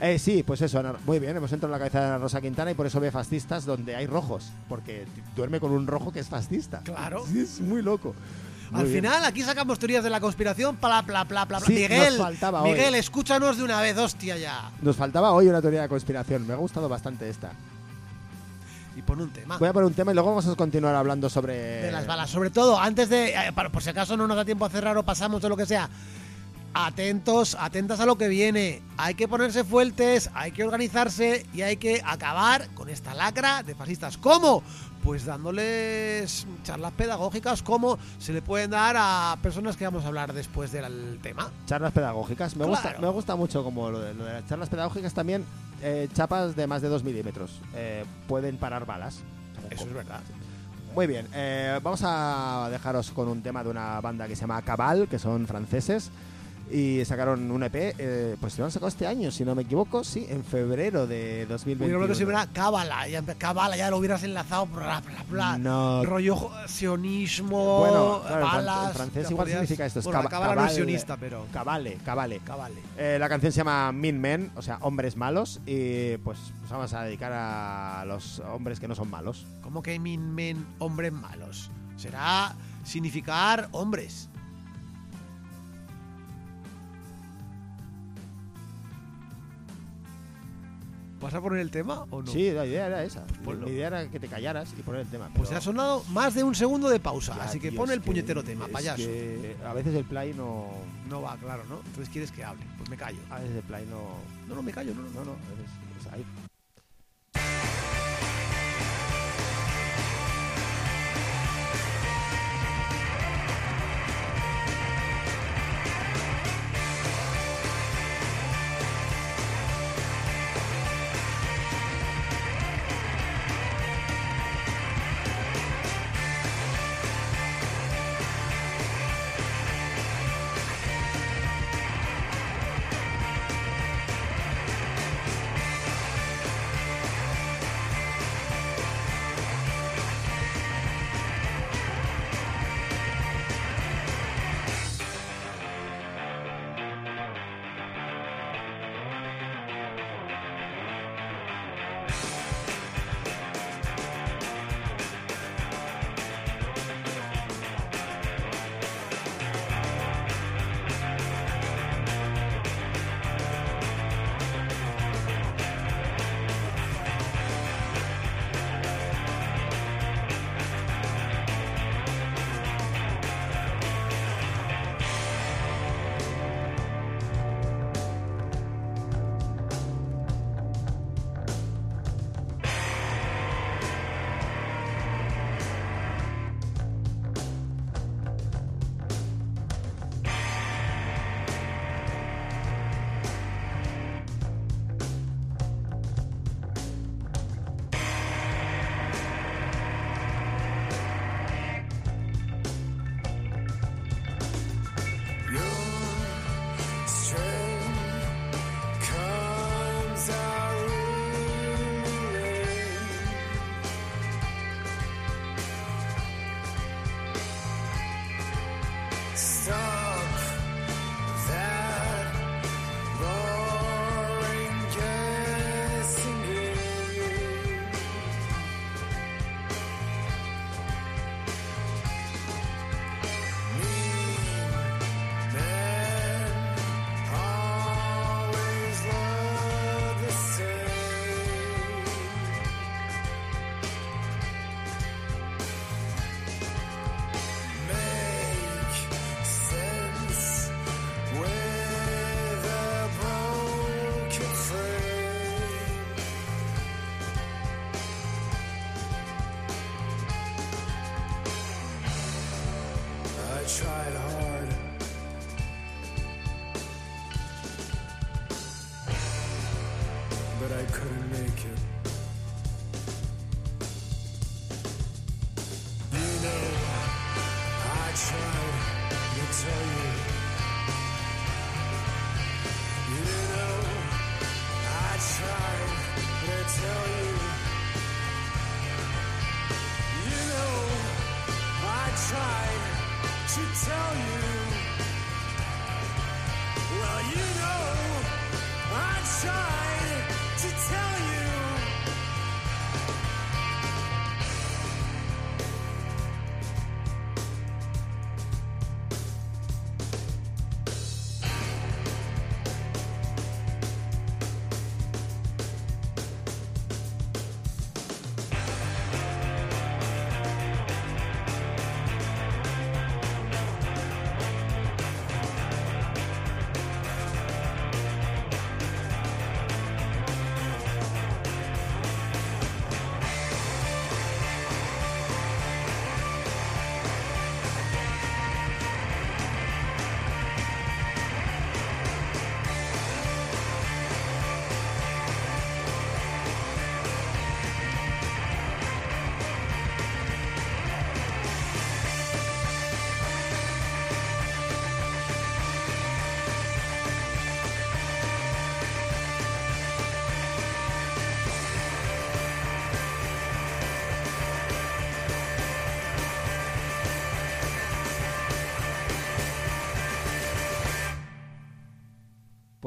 Speaker 1: Eh, sí, pues eso, Ana- muy bien, hemos entrado en la cabeza de Ana Rosa Quintana y por eso ve fascistas donde hay rojos, porque duerme con un rojo que es fascista.
Speaker 2: Claro.
Speaker 1: Sí, es muy loco. Muy
Speaker 2: Al
Speaker 1: bien.
Speaker 2: final, aquí sacamos teorías de la conspiración, bla, bla, bla, bla, bla.
Speaker 1: Sí,
Speaker 2: Miguel,
Speaker 1: nos faltaba hoy.
Speaker 2: Miguel, escúchanos de una vez, hostia ya.
Speaker 1: Nos faltaba hoy una teoría de conspiración, me ha gustado bastante esta.
Speaker 2: Y pon un tema.
Speaker 1: Voy a poner un tema y luego vamos a continuar hablando sobre...
Speaker 2: de las balas. Sobre todo, antes de. eh, para- por si acaso no nos da tiempo a cerrar o pasamos de lo que sea. Atentos, atentas a lo que viene. Hay que ponerse fuertes, hay que organizarse y hay que acabar con esta lacra de fascistas. ¿Cómo? Pues dándoles charlas pedagógicas, como se le pueden dar a personas que vamos a hablar después del tema.
Speaker 1: Charlas pedagógicas. Me, gusta,
Speaker 2: Claro.
Speaker 1: me gusta mucho como lo de, lo de las charlas pedagógicas también. eh, chapas de más de 2 milímetros eh, pueden parar balas.
Speaker 2: Eso es verdad.
Speaker 1: Muy bien, eh, vamos a dejaros con un tema de una banda que se llama Cabal, que son franceses. Y sacaron un EP, eh, pues lo han sacado este año, si no me equivoco, sí, en febrero de
Speaker 2: Muy
Speaker 1: 2021.
Speaker 2: bien, si hubiera cábala, ya, cábala, ya lo hubieras enlazado, bla, bla, bla.
Speaker 1: No.
Speaker 2: Rollo sionismo,
Speaker 1: Bueno, claro,
Speaker 2: balas.
Speaker 1: en francés igual significa esto, es
Speaker 2: Bueno, no es sionista, pero.
Speaker 1: Cabale, cabale.
Speaker 2: Cabale.
Speaker 1: Eh, la canción se llama Mean Men, o sea, hombres malos, y pues nos vamos a dedicar a los hombres que no son malos.
Speaker 2: ¿Cómo que min men hombres malos? Será significar hombres. ¿Vas a poner el tema o no?
Speaker 3: Sí, la idea era esa.
Speaker 2: ponlo.
Speaker 3: La idea era que te callaras y poner el tema.
Speaker 2: Pues
Speaker 3: pero-
Speaker 2: ha sonado más de un segundo de pausa,
Speaker 3: Ya,
Speaker 2: así que pon el puñetero tema,
Speaker 3: es
Speaker 2: payaso.
Speaker 3: que a veces el play no.
Speaker 2: No va, claro, ¿no? Entonces quieres que hable. Pues me callo.
Speaker 3: A veces el play no.
Speaker 2: No, no, me callo, no, no.
Speaker 3: No, no, a veces es ahí.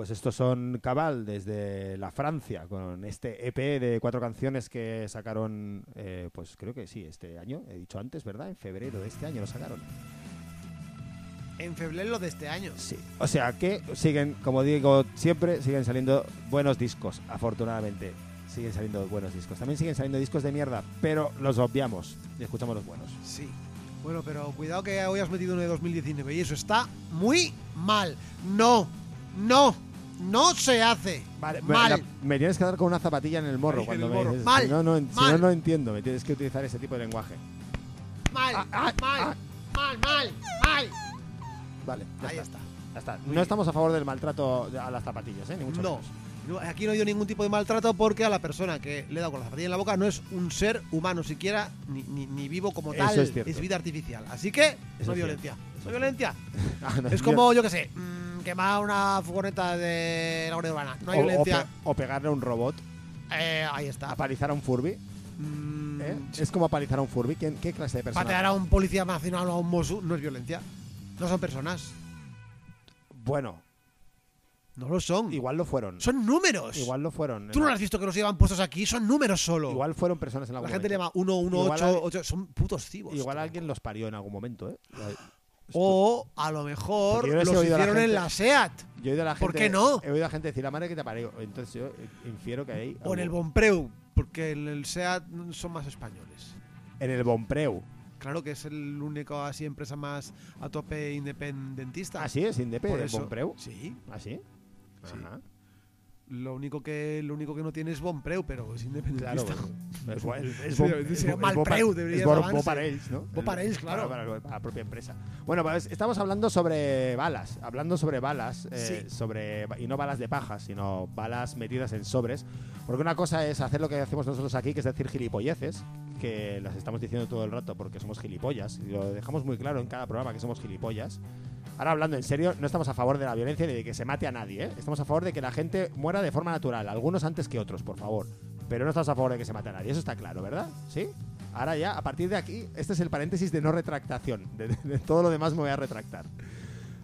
Speaker 3: Pues estos son Cabal desde la Francia, con este EP de cuatro canciones que sacaron, eh, pues creo que sí, este año, he dicho antes, ¿verdad? En febrero de este año lo sacaron.
Speaker 2: En febrero de este año.
Speaker 3: Sí. O sea que siguen, como digo siempre, siguen saliendo buenos discos, afortunadamente.
Speaker 1: siguen saliendo buenos discos. También siguen saliendo discos de mierda, pero los obviamos y escuchamos los buenos.
Speaker 2: Sí. Bueno, pero cuidado que hoy has metido uno de 2019 y eso está muy mal. No, no, no se hace.
Speaker 1: Vale, me-
Speaker 2: mal.
Speaker 1: la- me tienes que dar con una zapatilla en el morro
Speaker 2: Ahí,
Speaker 1: cuando
Speaker 2: el
Speaker 1: me
Speaker 2: morro.
Speaker 1: dices-
Speaker 2: Mal,
Speaker 1: Si no, no, en- si
Speaker 2: mal.
Speaker 1: no, no entiendo. Me tienes que utilizar ese tipo de lenguaje.
Speaker 2: Mal,
Speaker 1: Ah, ah,
Speaker 2: mal,
Speaker 1: ah.
Speaker 2: mal, mal, mal.
Speaker 1: Vale, ya
Speaker 2: Ahí
Speaker 1: está.
Speaker 2: está.
Speaker 1: Ya está. No
Speaker 2: bien.
Speaker 1: estamos a favor del maltrato a las zapatillas, ¿eh? Ni mucho
Speaker 2: No.
Speaker 1: menos.
Speaker 2: No, Aquí no ningún tipo de maltrato porque a la persona que le he dado con la zapatilla en la boca no es un ser humano siquiera, ni, ni- ni vivo como
Speaker 1: Eso
Speaker 2: tal.
Speaker 1: es cierto.
Speaker 2: vida artificial. Así que
Speaker 1: es
Speaker 2: no
Speaker 1: cierto.
Speaker 2: violencia. No violencia.
Speaker 1: Ah, no,
Speaker 2: Es como, yo qué sé, mm, quemar una furgoneta de la Guardia Urbana. No hay
Speaker 1: o, o
Speaker 2: violencia.
Speaker 1: pe- o pegarle a un robot,
Speaker 2: Eh, ahí está.
Speaker 1: apalizar a un Furby.
Speaker 2: Mm,
Speaker 1: ¿eh? Es como apalizar a un Furby. ¿Quién- ¿Qué clase de persona?
Speaker 2: Patear a un policía nacional o a un Mosu no es violencia. No son personas.
Speaker 1: Bueno,
Speaker 2: No lo son.
Speaker 1: igual lo fueron.
Speaker 2: Son números.
Speaker 1: Igual lo fueron.
Speaker 2: Tú no lo has visto que los llevan puestos aquí. Son números solo.
Speaker 1: Igual fueron personas en
Speaker 2: la
Speaker 1: algún
Speaker 2: gente le
Speaker 1: momento.
Speaker 2: llama 1, 1,
Speaker 1: Igual
Speaker 2: 8,
Speaker 1: hay-
Speaker 2: 8. Son putos cibos.
Speaker 1: Igual
Speaker 2: tío.
Speaker 1: alguien los parió en algún momento, ¿eh?
Speaker 2: O a lo mejor
Speaker 1: he
Speaker 2: los
Speaker 1: la
Speaker 2: hicieron en la SEAT.
Speaker 1: Yo he oído a la gente,
Speaker 2: ¿Por qué no?
Speaker 1: He oído a gente decir la madre que te parió. Entonces yo eh, infiero que ahí.
Speaker 2: O en el Bonpreu. Porque en el SEAT son más españoles.
Speaker 1: En el Bonpreu.
Speaker 2: Claro que es el único así empresa más a tope independentista.
Speaker 1: Así es, Indepe,
Speaker 2: Por
Speaker 1: el Bonpreu.
Speaker 2: Sí.
Speaker 1: ¿Así?
Speaker 2: Sí.
Speaker 1: Ajá.
Speaker 2: Lo único que lo único que no tiene es Bonpreu, pero es
Speaker 1: Claro,
Speaker 2: independentista. Sí,
Speaker 1: bo- es
Speaker 2: Malpreu
Speaker 1: bo-
Speaker 2: debería
Speaker 1: es bo- bo para ells, ¿no?
Speaker 2: Bo para ells, claro.
Speaker 1: Para, para- para la propia empresa. Bueno, pues estamos hablando sobre balas, hablando sobre balas, eh,
Speaker 2: Sí.
Speaker 1: sobre y no balas de paja, sino balas metidas en sobres. Porque una cosa es hacer lo que hacemos nosotros aquí, que es decir gilipolleces, que las estamos diciendo todo el rato porque somos gilipollas, y lo dejamos muy claro en cada programa que somos gilipollas. Ahora hablando en serio, no estamos a favor de la violencia ni de que se mate a nadie, ¿eh? Estamos a favor de que la gente muera de forma natural, algunos antes que otros, por favor. Pero no estamos a favor de que se mate a nadie, eso está claro, ¿verdad? ¿Sí? Ahora ya, a partir de aquí, este es el paréntesis de no retractación. De, de- de todo lo demás me voy a retractar.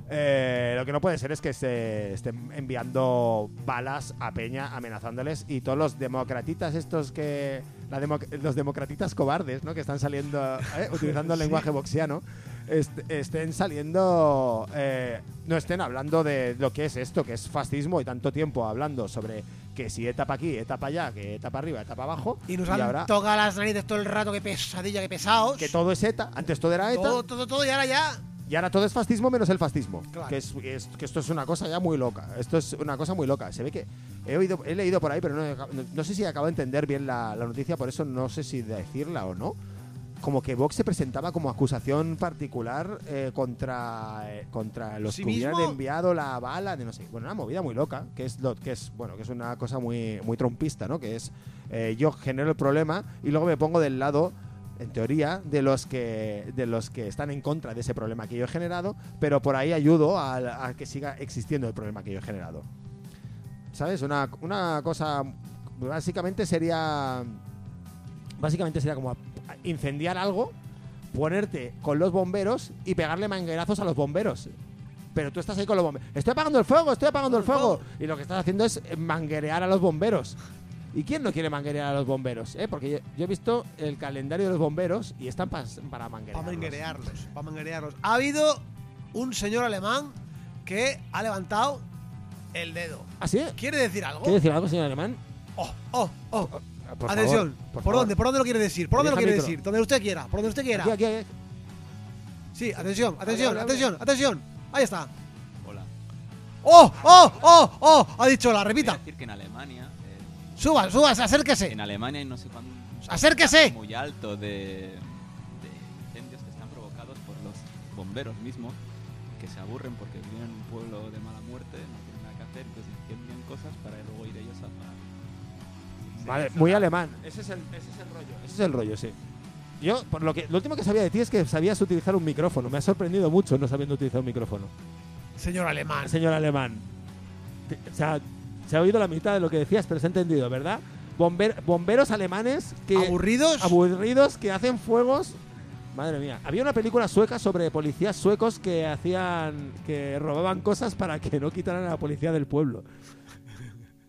Speaker 1: Eh, lo que no puede ser es que se estén enviando balas a Peña amenazándoles y todos los democratitas estos que... la democ- los democratitas cobardes, ¿no? Que están saliendo eh, utilizando el lenguaje boxiano. est- estén saliendo... eh, no estén hablando de lo que es esto, que es fascismo y tanto tiempo hablando sobre que si etapa aquí, etapa allá, que etapa arriba, etapa abajo.
Speaker 2: Y nos han
Speaker 1: ahora
Speaker 2: tocado las narices todo el rato, que pesadilla, que pesados.
Speaker 1: que todo es ETA. Antes todo era ETA.
Speaker 2: todo, todo, todo, y ahora ya.
Speaker 1: Y ahora todo es fascismo menos el fascismo.
Speaker 2: Claro.
Speaker 1: Que, es, es- que esto es una cosa ya muy loca. Esto es una cosa muy loca. Se ve que he oído, he leído por ahí, pero no, no, no sé si acabo de entender bien la, la noticia, por eso no sé si decirla o no. Como que Vox se presentaba como acusación particular eh, contra, eh, contra los
Speaker 2: ¿Sí
Speaker 1: que hubieran
Speaker 2: mismo?
Speaker 1: enviado la bala de no sé. Bueno, una movida muy loca, que es lo que es bueno, que es una cosa muy muy trompista, ¿no? Que es eh, yo genero el problema y luego me pongo del lado en teoría, de los que de los que están en contra de ese problema que yo he generado, pero por ahí ayudo a, a que siga existiendo el problema que yo he generado. ¿Sabes? Una, una cosa básicamente sería básicamente sería como incendiar algo, ponerte con los bomberos y pegarle manguerazos a los bomberos. Pero tú estás ahí con los bomberos. Estoy apagando el fuego, estoy apagando el fuego. Y lo que estás haciendo es manguerear a los bomberos. ¿Y quién no quiere manguerear a los bomberos? eh? Porque yo, yo he visto el calendario de los bomberos y están para manguerearlos.
Speaker 2: Para manguerearlos, para manguerearlos. Ha habido un señor alemán que ha levantado el dedo.
Speaker 1: ¿Ah, sí?
Speaker 2: ¿Quiere decir algo?
Speaker 1: ¿Quiere decir algo, señor Alemán?
Speaker 2: Oh, oh, oh.
Speaker 1: Por
Speaker 2: Atención.
Speaker 1: favor,
Speaker 2: ¿Por, dónde? ¿Por dónde lo quiere decir? ¿Por dónde lo quiere
Speaker 1: micro.
Speaker 2: decir? Donde usted quiera. Por donde usted quiera.
Speaker 1: Aquí, aquí, aquí.
Speaker 2: Sí, atención, atención, atención, atención. Ahí está.
Speaker 4: Hola.
Speaker 2: ¡Oh, oh, oh, oh! Ha dicho la repita.
Speaker 4: decir que en Alemania, eh,
Speaker 2: Suba, suba, acérquese.
Speaker 4: en Alemania hay no sé cuánto
Speaker 2: Acérquese.
Speaker 4: muy alto de, de incendios que están provocados por los bomberos mismos que se aburren porque viven en un pueblo de mala muerte, no tienen nada que hacer, entonces incendian cosas para luego ir ellos a apagar.
Speaker 1: Vale, muy alemán. Ese es, el, ese es el rollo. Ese es el rollo, sí. Yo, por lo que lo último que sabía de ti es que sabías utilizar un micrófono. Me ha sorprendido mucho no sabiendo utilizar un micrófono.
Speaker 2: Señor alemán.
Speaker 1: Señor alemán. O sea, se ha oído la mitad de lo que decías, pero se ha entendido, ¿verdad? Bomber- bomberos alemanes que
Speaker 2: ¿Aburridos?
Speaker 1: aburridos que hacen fuegos. Madre mía, había una película sueca sobre policías suecos que hacían que robaban cosas para que no quitaran a la policía del pueblo.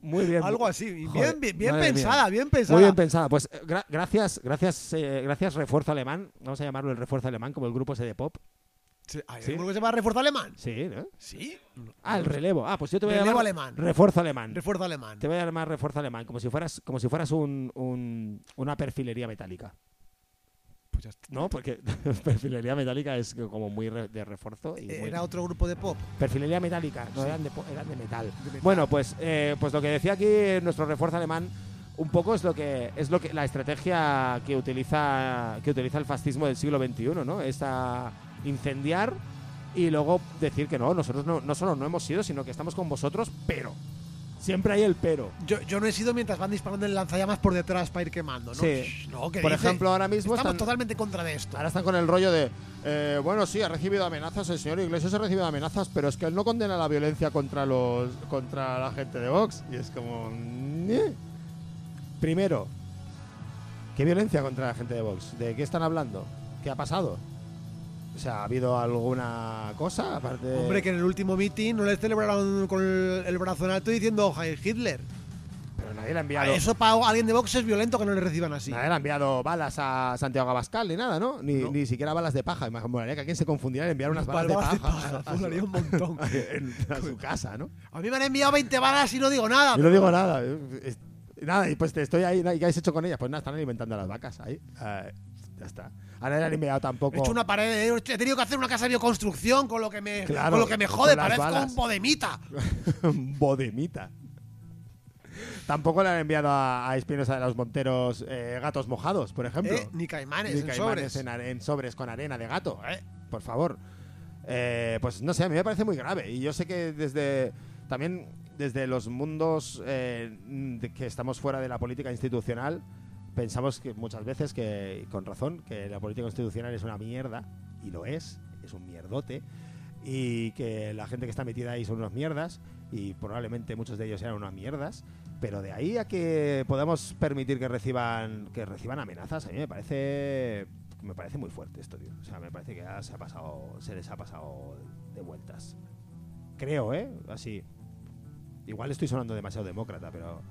Speaker 1: Muy bien.
Speaker 2: Algo así.
Speaker 1: Joder,
Speaker 2: bien, bien,
Speaker 1: mía.
Speaker 2: pensada, bien pensada.
Speaker 1: Muy bien pensada. Pues gra- gracias, gracias, eh, gracias refuerzo alemán. Vamos a llamarlo el refuerzo alemán, como el grupo ese de pop.
Speaker 2: ¿Hay
Speaker 1: ¿Sí?
Speaker 2: alguno que se llama refuerzo alemán?
Speaker 1: Sí, ¿no?
Speaker 2: Sí.
Speaker 1: Ah, el relevo. Ah, pues yo te voy a
Speaker 2: Relevo
Speaker 1: llamar
Speaker 2: alemán.
Speaker 1: refuerzo alemán.
Speaker 2: Refuerzo alemán.
Speaker 1: Te voy a llamar refuerzo alemán, como si fueras, como si fueras un, un- una perfilería metálica.
Speaker 2: Pues ya está.
Speaker 1: ¿No? Porque perfilería metálica es como muy re- de refuerzo. Y muy-
Speaker 2: Era otro grupo de pop.
Speaker 1: Perfilería metálica, no eran de, eran de metal.
Speaker 2: De metal.
Speaker 1: Bueno, pues, eh, pues lo que decía aquí nuestro refuerzo alemán, un poco es lo que es lo que la estrategia que utiliza que utiliza el fascismo del siglo XXI, ¿no? Es a incendiar y luego decir que no, nosotros no, no solo no hemos sido, sino que estamos con vosotros, pero siempre hay el pero.
Speaker 2: Yo, yo no he sido mientras van disparando el lanzallamas por detrás para ir quemando, ¿no?
Speaker 1: Sí.
Speaker 2: Shh, No, ¿qué
Speaker 1: Por
Speaker 2: dice?
Speaker 1: ejemplo, ahora mismo
Speaker 2: Estamos
Speaker 1: están-
Speaker 2: totalmente contra de esto.
Speaker 1: Ahora están con el rollo de, eh, bueno, sí, ha recibido amenazas, el señor Iglesias ha recibido amenazas, pero es que él no condena la violencia contra los contra la gente de Vox. Y es como... Primero, ¿qué violencia contra la gente de Vox? ¿De qué están hablando? ¿Qué ha pasado? O sea, ¿ha habido alguna cosa aparte.
Speaker 2: Hombre, que en el último meeting no les celebraron con el, el brazo en alto diciendo Heil Hitler.
Speaker 1: Pero nadie le ha
Speaker 2: A
Speaker 1: enviado...
Speaker 2: Eso para alguien de Vox es violento que no le reciban así.
Speaker 1: Nadie le ha enviado balas a Santiago Abascal ni nada, ¿no? Ni,
Speaker 2: No.
Speaker 1: ni siquiera balas de paja. Me molaría que alguien se confundiera en enviar unas balas,
Speaker 2: Balas
Speaker 1: de
Speaker 2: de
Speaker 1: paja, a- a su-
Speaker 2: molaría un montón.
Speaker 1: en- a su casa, ¿no?
Speaker 2: A mí me han enviado 20 balas y no digo nada.
Speaker 1: Yo no digo nada. Nada, y pues te estoy ahí. ¿Y qué habéis hecho con ellas? Pues nada, están alimentando a las vacas ahí. Eh, ya está. Ahora no le han enviado tampoco.
Speaker 2: He hecho una pared, he he tenido que hacer una casa de bioconstrucción con lo que me,
Speaker 1: Claro,
Speaker 2: con lo que me jode, parezco
Speaker 1: balas.
Speaker 2: un podemita.
Speaker 1: bodemita. Tampoco le han enviado a, a Espinosa de los Monteros eh, gatos mojados, por ejemplo.
Speaker 2: ¿Eh? Ni caimanes,
Speaker 1: Ni
Speaker 2: en
Speaker 1: caimanes
Speaker 2: sobres.
Speaker 1: en, en sobres con arena de gato, ¿eh? Por favor. Eh, pues no sé, a mí me parece muy grave. Y yo sé que desde. También desde los mundos eh, de que estamos fuera de la política institucional, pensamos que muchas veces que, con razón, que la política institucional es una mierda, y lo es, es un mierdote, y que la gente que está metida ahí son unos mierdas, y probablemente muchos de ellos eran unas mierdas, pero de ahí a que podamos permitir que reciban que reciban amenazas, a mí me parece me parece muy fuerte esto, tío. O sea, me parece que se ha pasado se les ha pasado de vueltas. Creo, ¿eh? Así. Igual estoy sonando demasiado demócrata, pero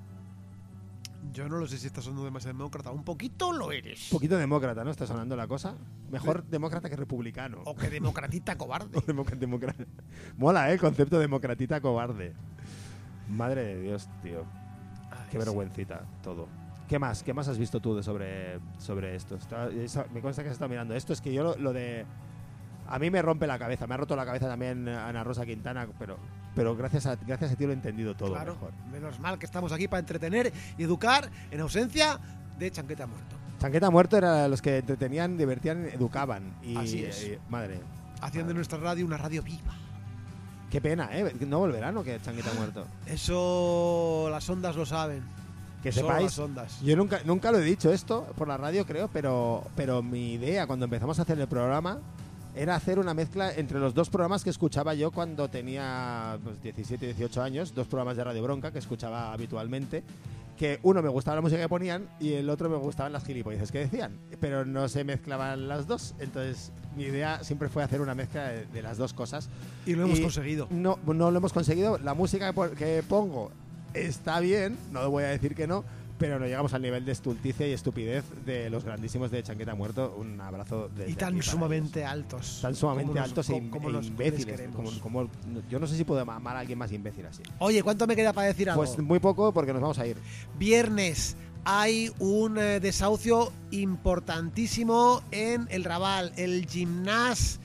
Speaker 2: Yo no lo sé si estás sonando demasiado demócrata. Un poquito lo eres.
Speaker 1: un poquito demócrata, ¿no? Está sonando la cosa. Mejor demócrata que republicano.
Speaker 2: O que democratita cobarde.
Speaker 1: Mola, ¿eh? El concepto democratita cobarde. Madre de Dios, tío. Qué vergüencita todo. ¿Qué más? ¿Qué más has visto tú de sobre, sobre esto? Está- me consta que has estado mirando esto. Es que yo lo, lo de... A mí me rompe la cabeza. Me ha roto la cabeza también Ana Rosa Quintana, pero, pero gracias, a, gracias a ti lo he entendido todo
Speaker 2: Claro,
Speaker 1: mejor.
Speaker 2: menos mal que estamos aquí para entretener y educar en ausencia de Chanqueta Muerto.
Speaker 1: Chanqueta Muerto era los que entretenían, divertían, educaban. Y,
Speaker 2: Así es.
Speaker 1: y- madre,
Speaker 2: Haciendo de nuestra radio una radio viva.
Speaker 1: qué pena, ¿eh? ¿No volverán o qué Chanqueta Muerto?
Speaker 2: Eso las ondas lo saben.
Speaker 1: Que
Speaker 2: Solo
Speaker 1: sepáis,
Speaker 2: las ondas.
Speaker 1: Yo nunca, nunca lo he dicho esto por la radio, creo, pero, pero mi idea cuando empezamos a hacer el programa era hacer una mezcla entre los dos programas que escuchaba yo cuando tenía pues, 17, 18 años, dos programas de Radio Bronca que escuchaba habitualmente, que uno me gustaba la música que ponían y el otro me gustaban las gilipolleces que decían, pero no se mezclaban las dos, entonces mi idea siempre fue hacer una mezcla de, de las dos cosas.
Speaker 2: Y lo hemos
Speaker 1: Y
Speaker 2: conseguido.
Speaker 1: No, no lo hemos conseguido. La música que pongo está bien, no voy a decir que no, pero no llegamos al nivel de estulticia y estupidez de los grandísimos de Chanqueta Muerto. Un abrazo de
Speaker 2: Y tan sumamente altos.
Speaker 1: tan sumamente altos e,
Speaker 2: como-
Speaker 1: e
Speaker 2: los- les
Speaker 1: imbéciles. Como, como- yo no sé si puedo amar a alguien más imbécil así.
Speaker 2: Oye, ¿cuánto me queda para decir algo?
Speaker 1: Pues muy poco porque nos vamos a ir.
Speaker 2: Viernes hay un eh, desahucio importantísimo en el Raval, el gimnás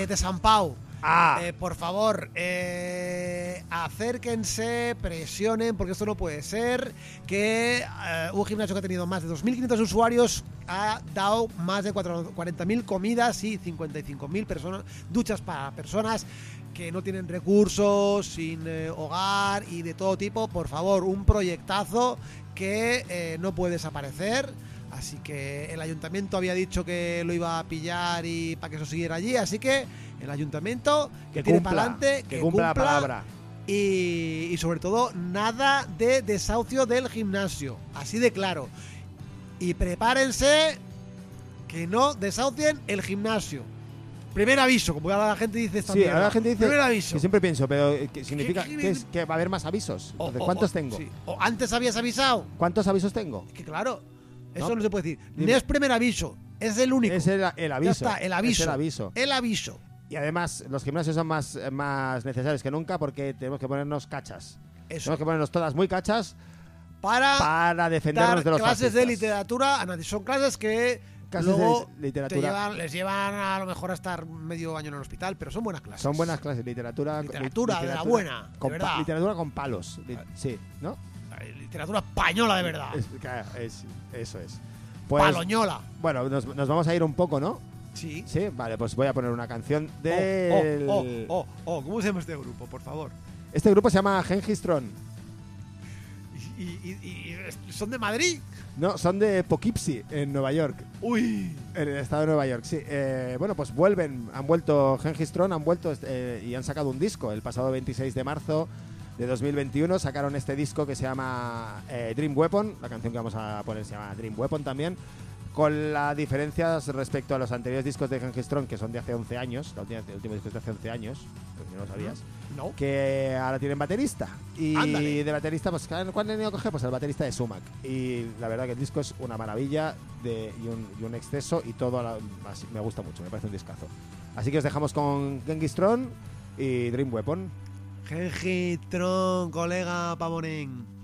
Speaker 2: eh, de San Pau.
Speaker 1: Ah.
Speaker 2: Eh, por favor, eh, acérquense, presionen, porque esto no puede ser. Que eh, un gimnasio que ha tenido más de 2.500 usuarios ha dado más de 4 40.000 comidas y 55.000 personas, duchas para personas que no tienen recursos, sin hogar y de todo tipo. Por favor, un proyectazo que no puede desaparecer. Así que el ayuntamiento había dicho que lo iba a pillar y para que eso siguiera allí. Así que el ayuntamiento
Speaker 1: Que cumpla,
Speaker 2: para adelante,
Speaker 1: que cumpla la palabra.
Speaker 2: Y, y sobre todo, nada de desahucio del gimnasio. Así de claro. Y prepárense que no desahucien el gimnasio. Primer aviso, como ahora la gente dice esta
Speaker 1: Sí, ahora la gente dice
Speaker 2: Primer aviso.
Speaker 1: que siempre pienso, pero eh, que significa
Speaker 2: ¿Qué- qué-
Speaker 1: que, es- que va a haber más avisos.
Speaker 2: O-
Speaker 1: Entonces,
Speaker 2: o-
Speaker 1: ¿Cuántos
Speaker 2: o-
Speaker 1: tengo?
Speaker 2: sí. O antes habías avisado.
Speaker 1: ¿Cuántos avisos tengo?
Speaker 2: Que claro, eso
Speaker 1: No.
Speaker 2: no, se puede decir.
Speaker 1: Dime.
Speaker 2: No es primer aviso, es el único.
Speaker 1: Es el, el aviso.
Speaker 2: Ya está, el aviso.
Speaker 1: Es el aviso.
Speaker 2: El aviso.
Speaker 1: Y además, los gimnasios son más, eh, más necesarios que nunca porque tenemos que ponernos cachas.
Speaker 2: Eso.
Speaker 1: Tenemos que ponernos todas muy cachas
Speaker 2: Para
Speaker 1: para defendernos
Speaker 2: dar
Speaker 1: de los
Speaker 2: clases de literatura. a nadie. Son clases que
Speaker 1: Clases
Speaker 2: luego
Speaker 1: lit- literatura.
Speaker 2: llevan- les llevan a lo mejor a estar medio año en el hospital, pero son buenas clases.
Speaker 1: Son buenas clases, literatura.
Speaker 2: Literatura de la buena,
Speaker 1: con
Speaker 2: verdad.
Speaker 1: literatura con palos. li- sí, ¿no?
Speaker 2: Literatura española de verdad.
Speaker 1: Es- es- eso es. Pues,
Speaker 2: Paloñola.
Speaker 1: bueno, nos, nos vamos a ir un poco, ¿no?
Speaker 2: Sí.
Speaker 1: Sí, vale, pues voy a poner una canción
Speaker 2: Oh,
Speaker 1: del...
Speaker 2: oh, oh, oh, oh, ¿Cómo se llama este grupo, por favor?
Speaker 1: Este grupo se llama Gengis Tron.
Speaker 2: ¿Y, y- y- son de Madrid?
Speaker 1: No, son de Poughkeepsie, en Nueva York.
Speaker 2: Uy.
Speaker 1: En el estado de Nueva York, sí. Eh, bueno, pues vuelven, han vuelto Gengis Tron, han vuelto eh, y han sacado un disco. El pasado 26 de marzo de 2021 sacaron este disco que se llama eh, Dream Weapon. La canción que vamos a poner se llama Dream Weapon también. Con las diferencias respecto a los anteriores discos de Gengis Tron, que son de hace 11 años. La última- el último disco es de hace 11 años, pues no lo sabías.
Speaker 2: No.
Speaker 1: Que ahora tienen baterista. Y
Speaker 2: Ándale.
Speaker 1: de baterista, pues ¿cuál han tenido que coger? Pues el baterista de Sumac. Y la verdad que el disco es una maravilla de, y, un, y un exceso y todo a la- me gusta mucho, me parece un discazo. Así que os dejamos con Genghis Tron y Dream Weapon.
Speaker 2: Genji, Tron, colega Pavonen.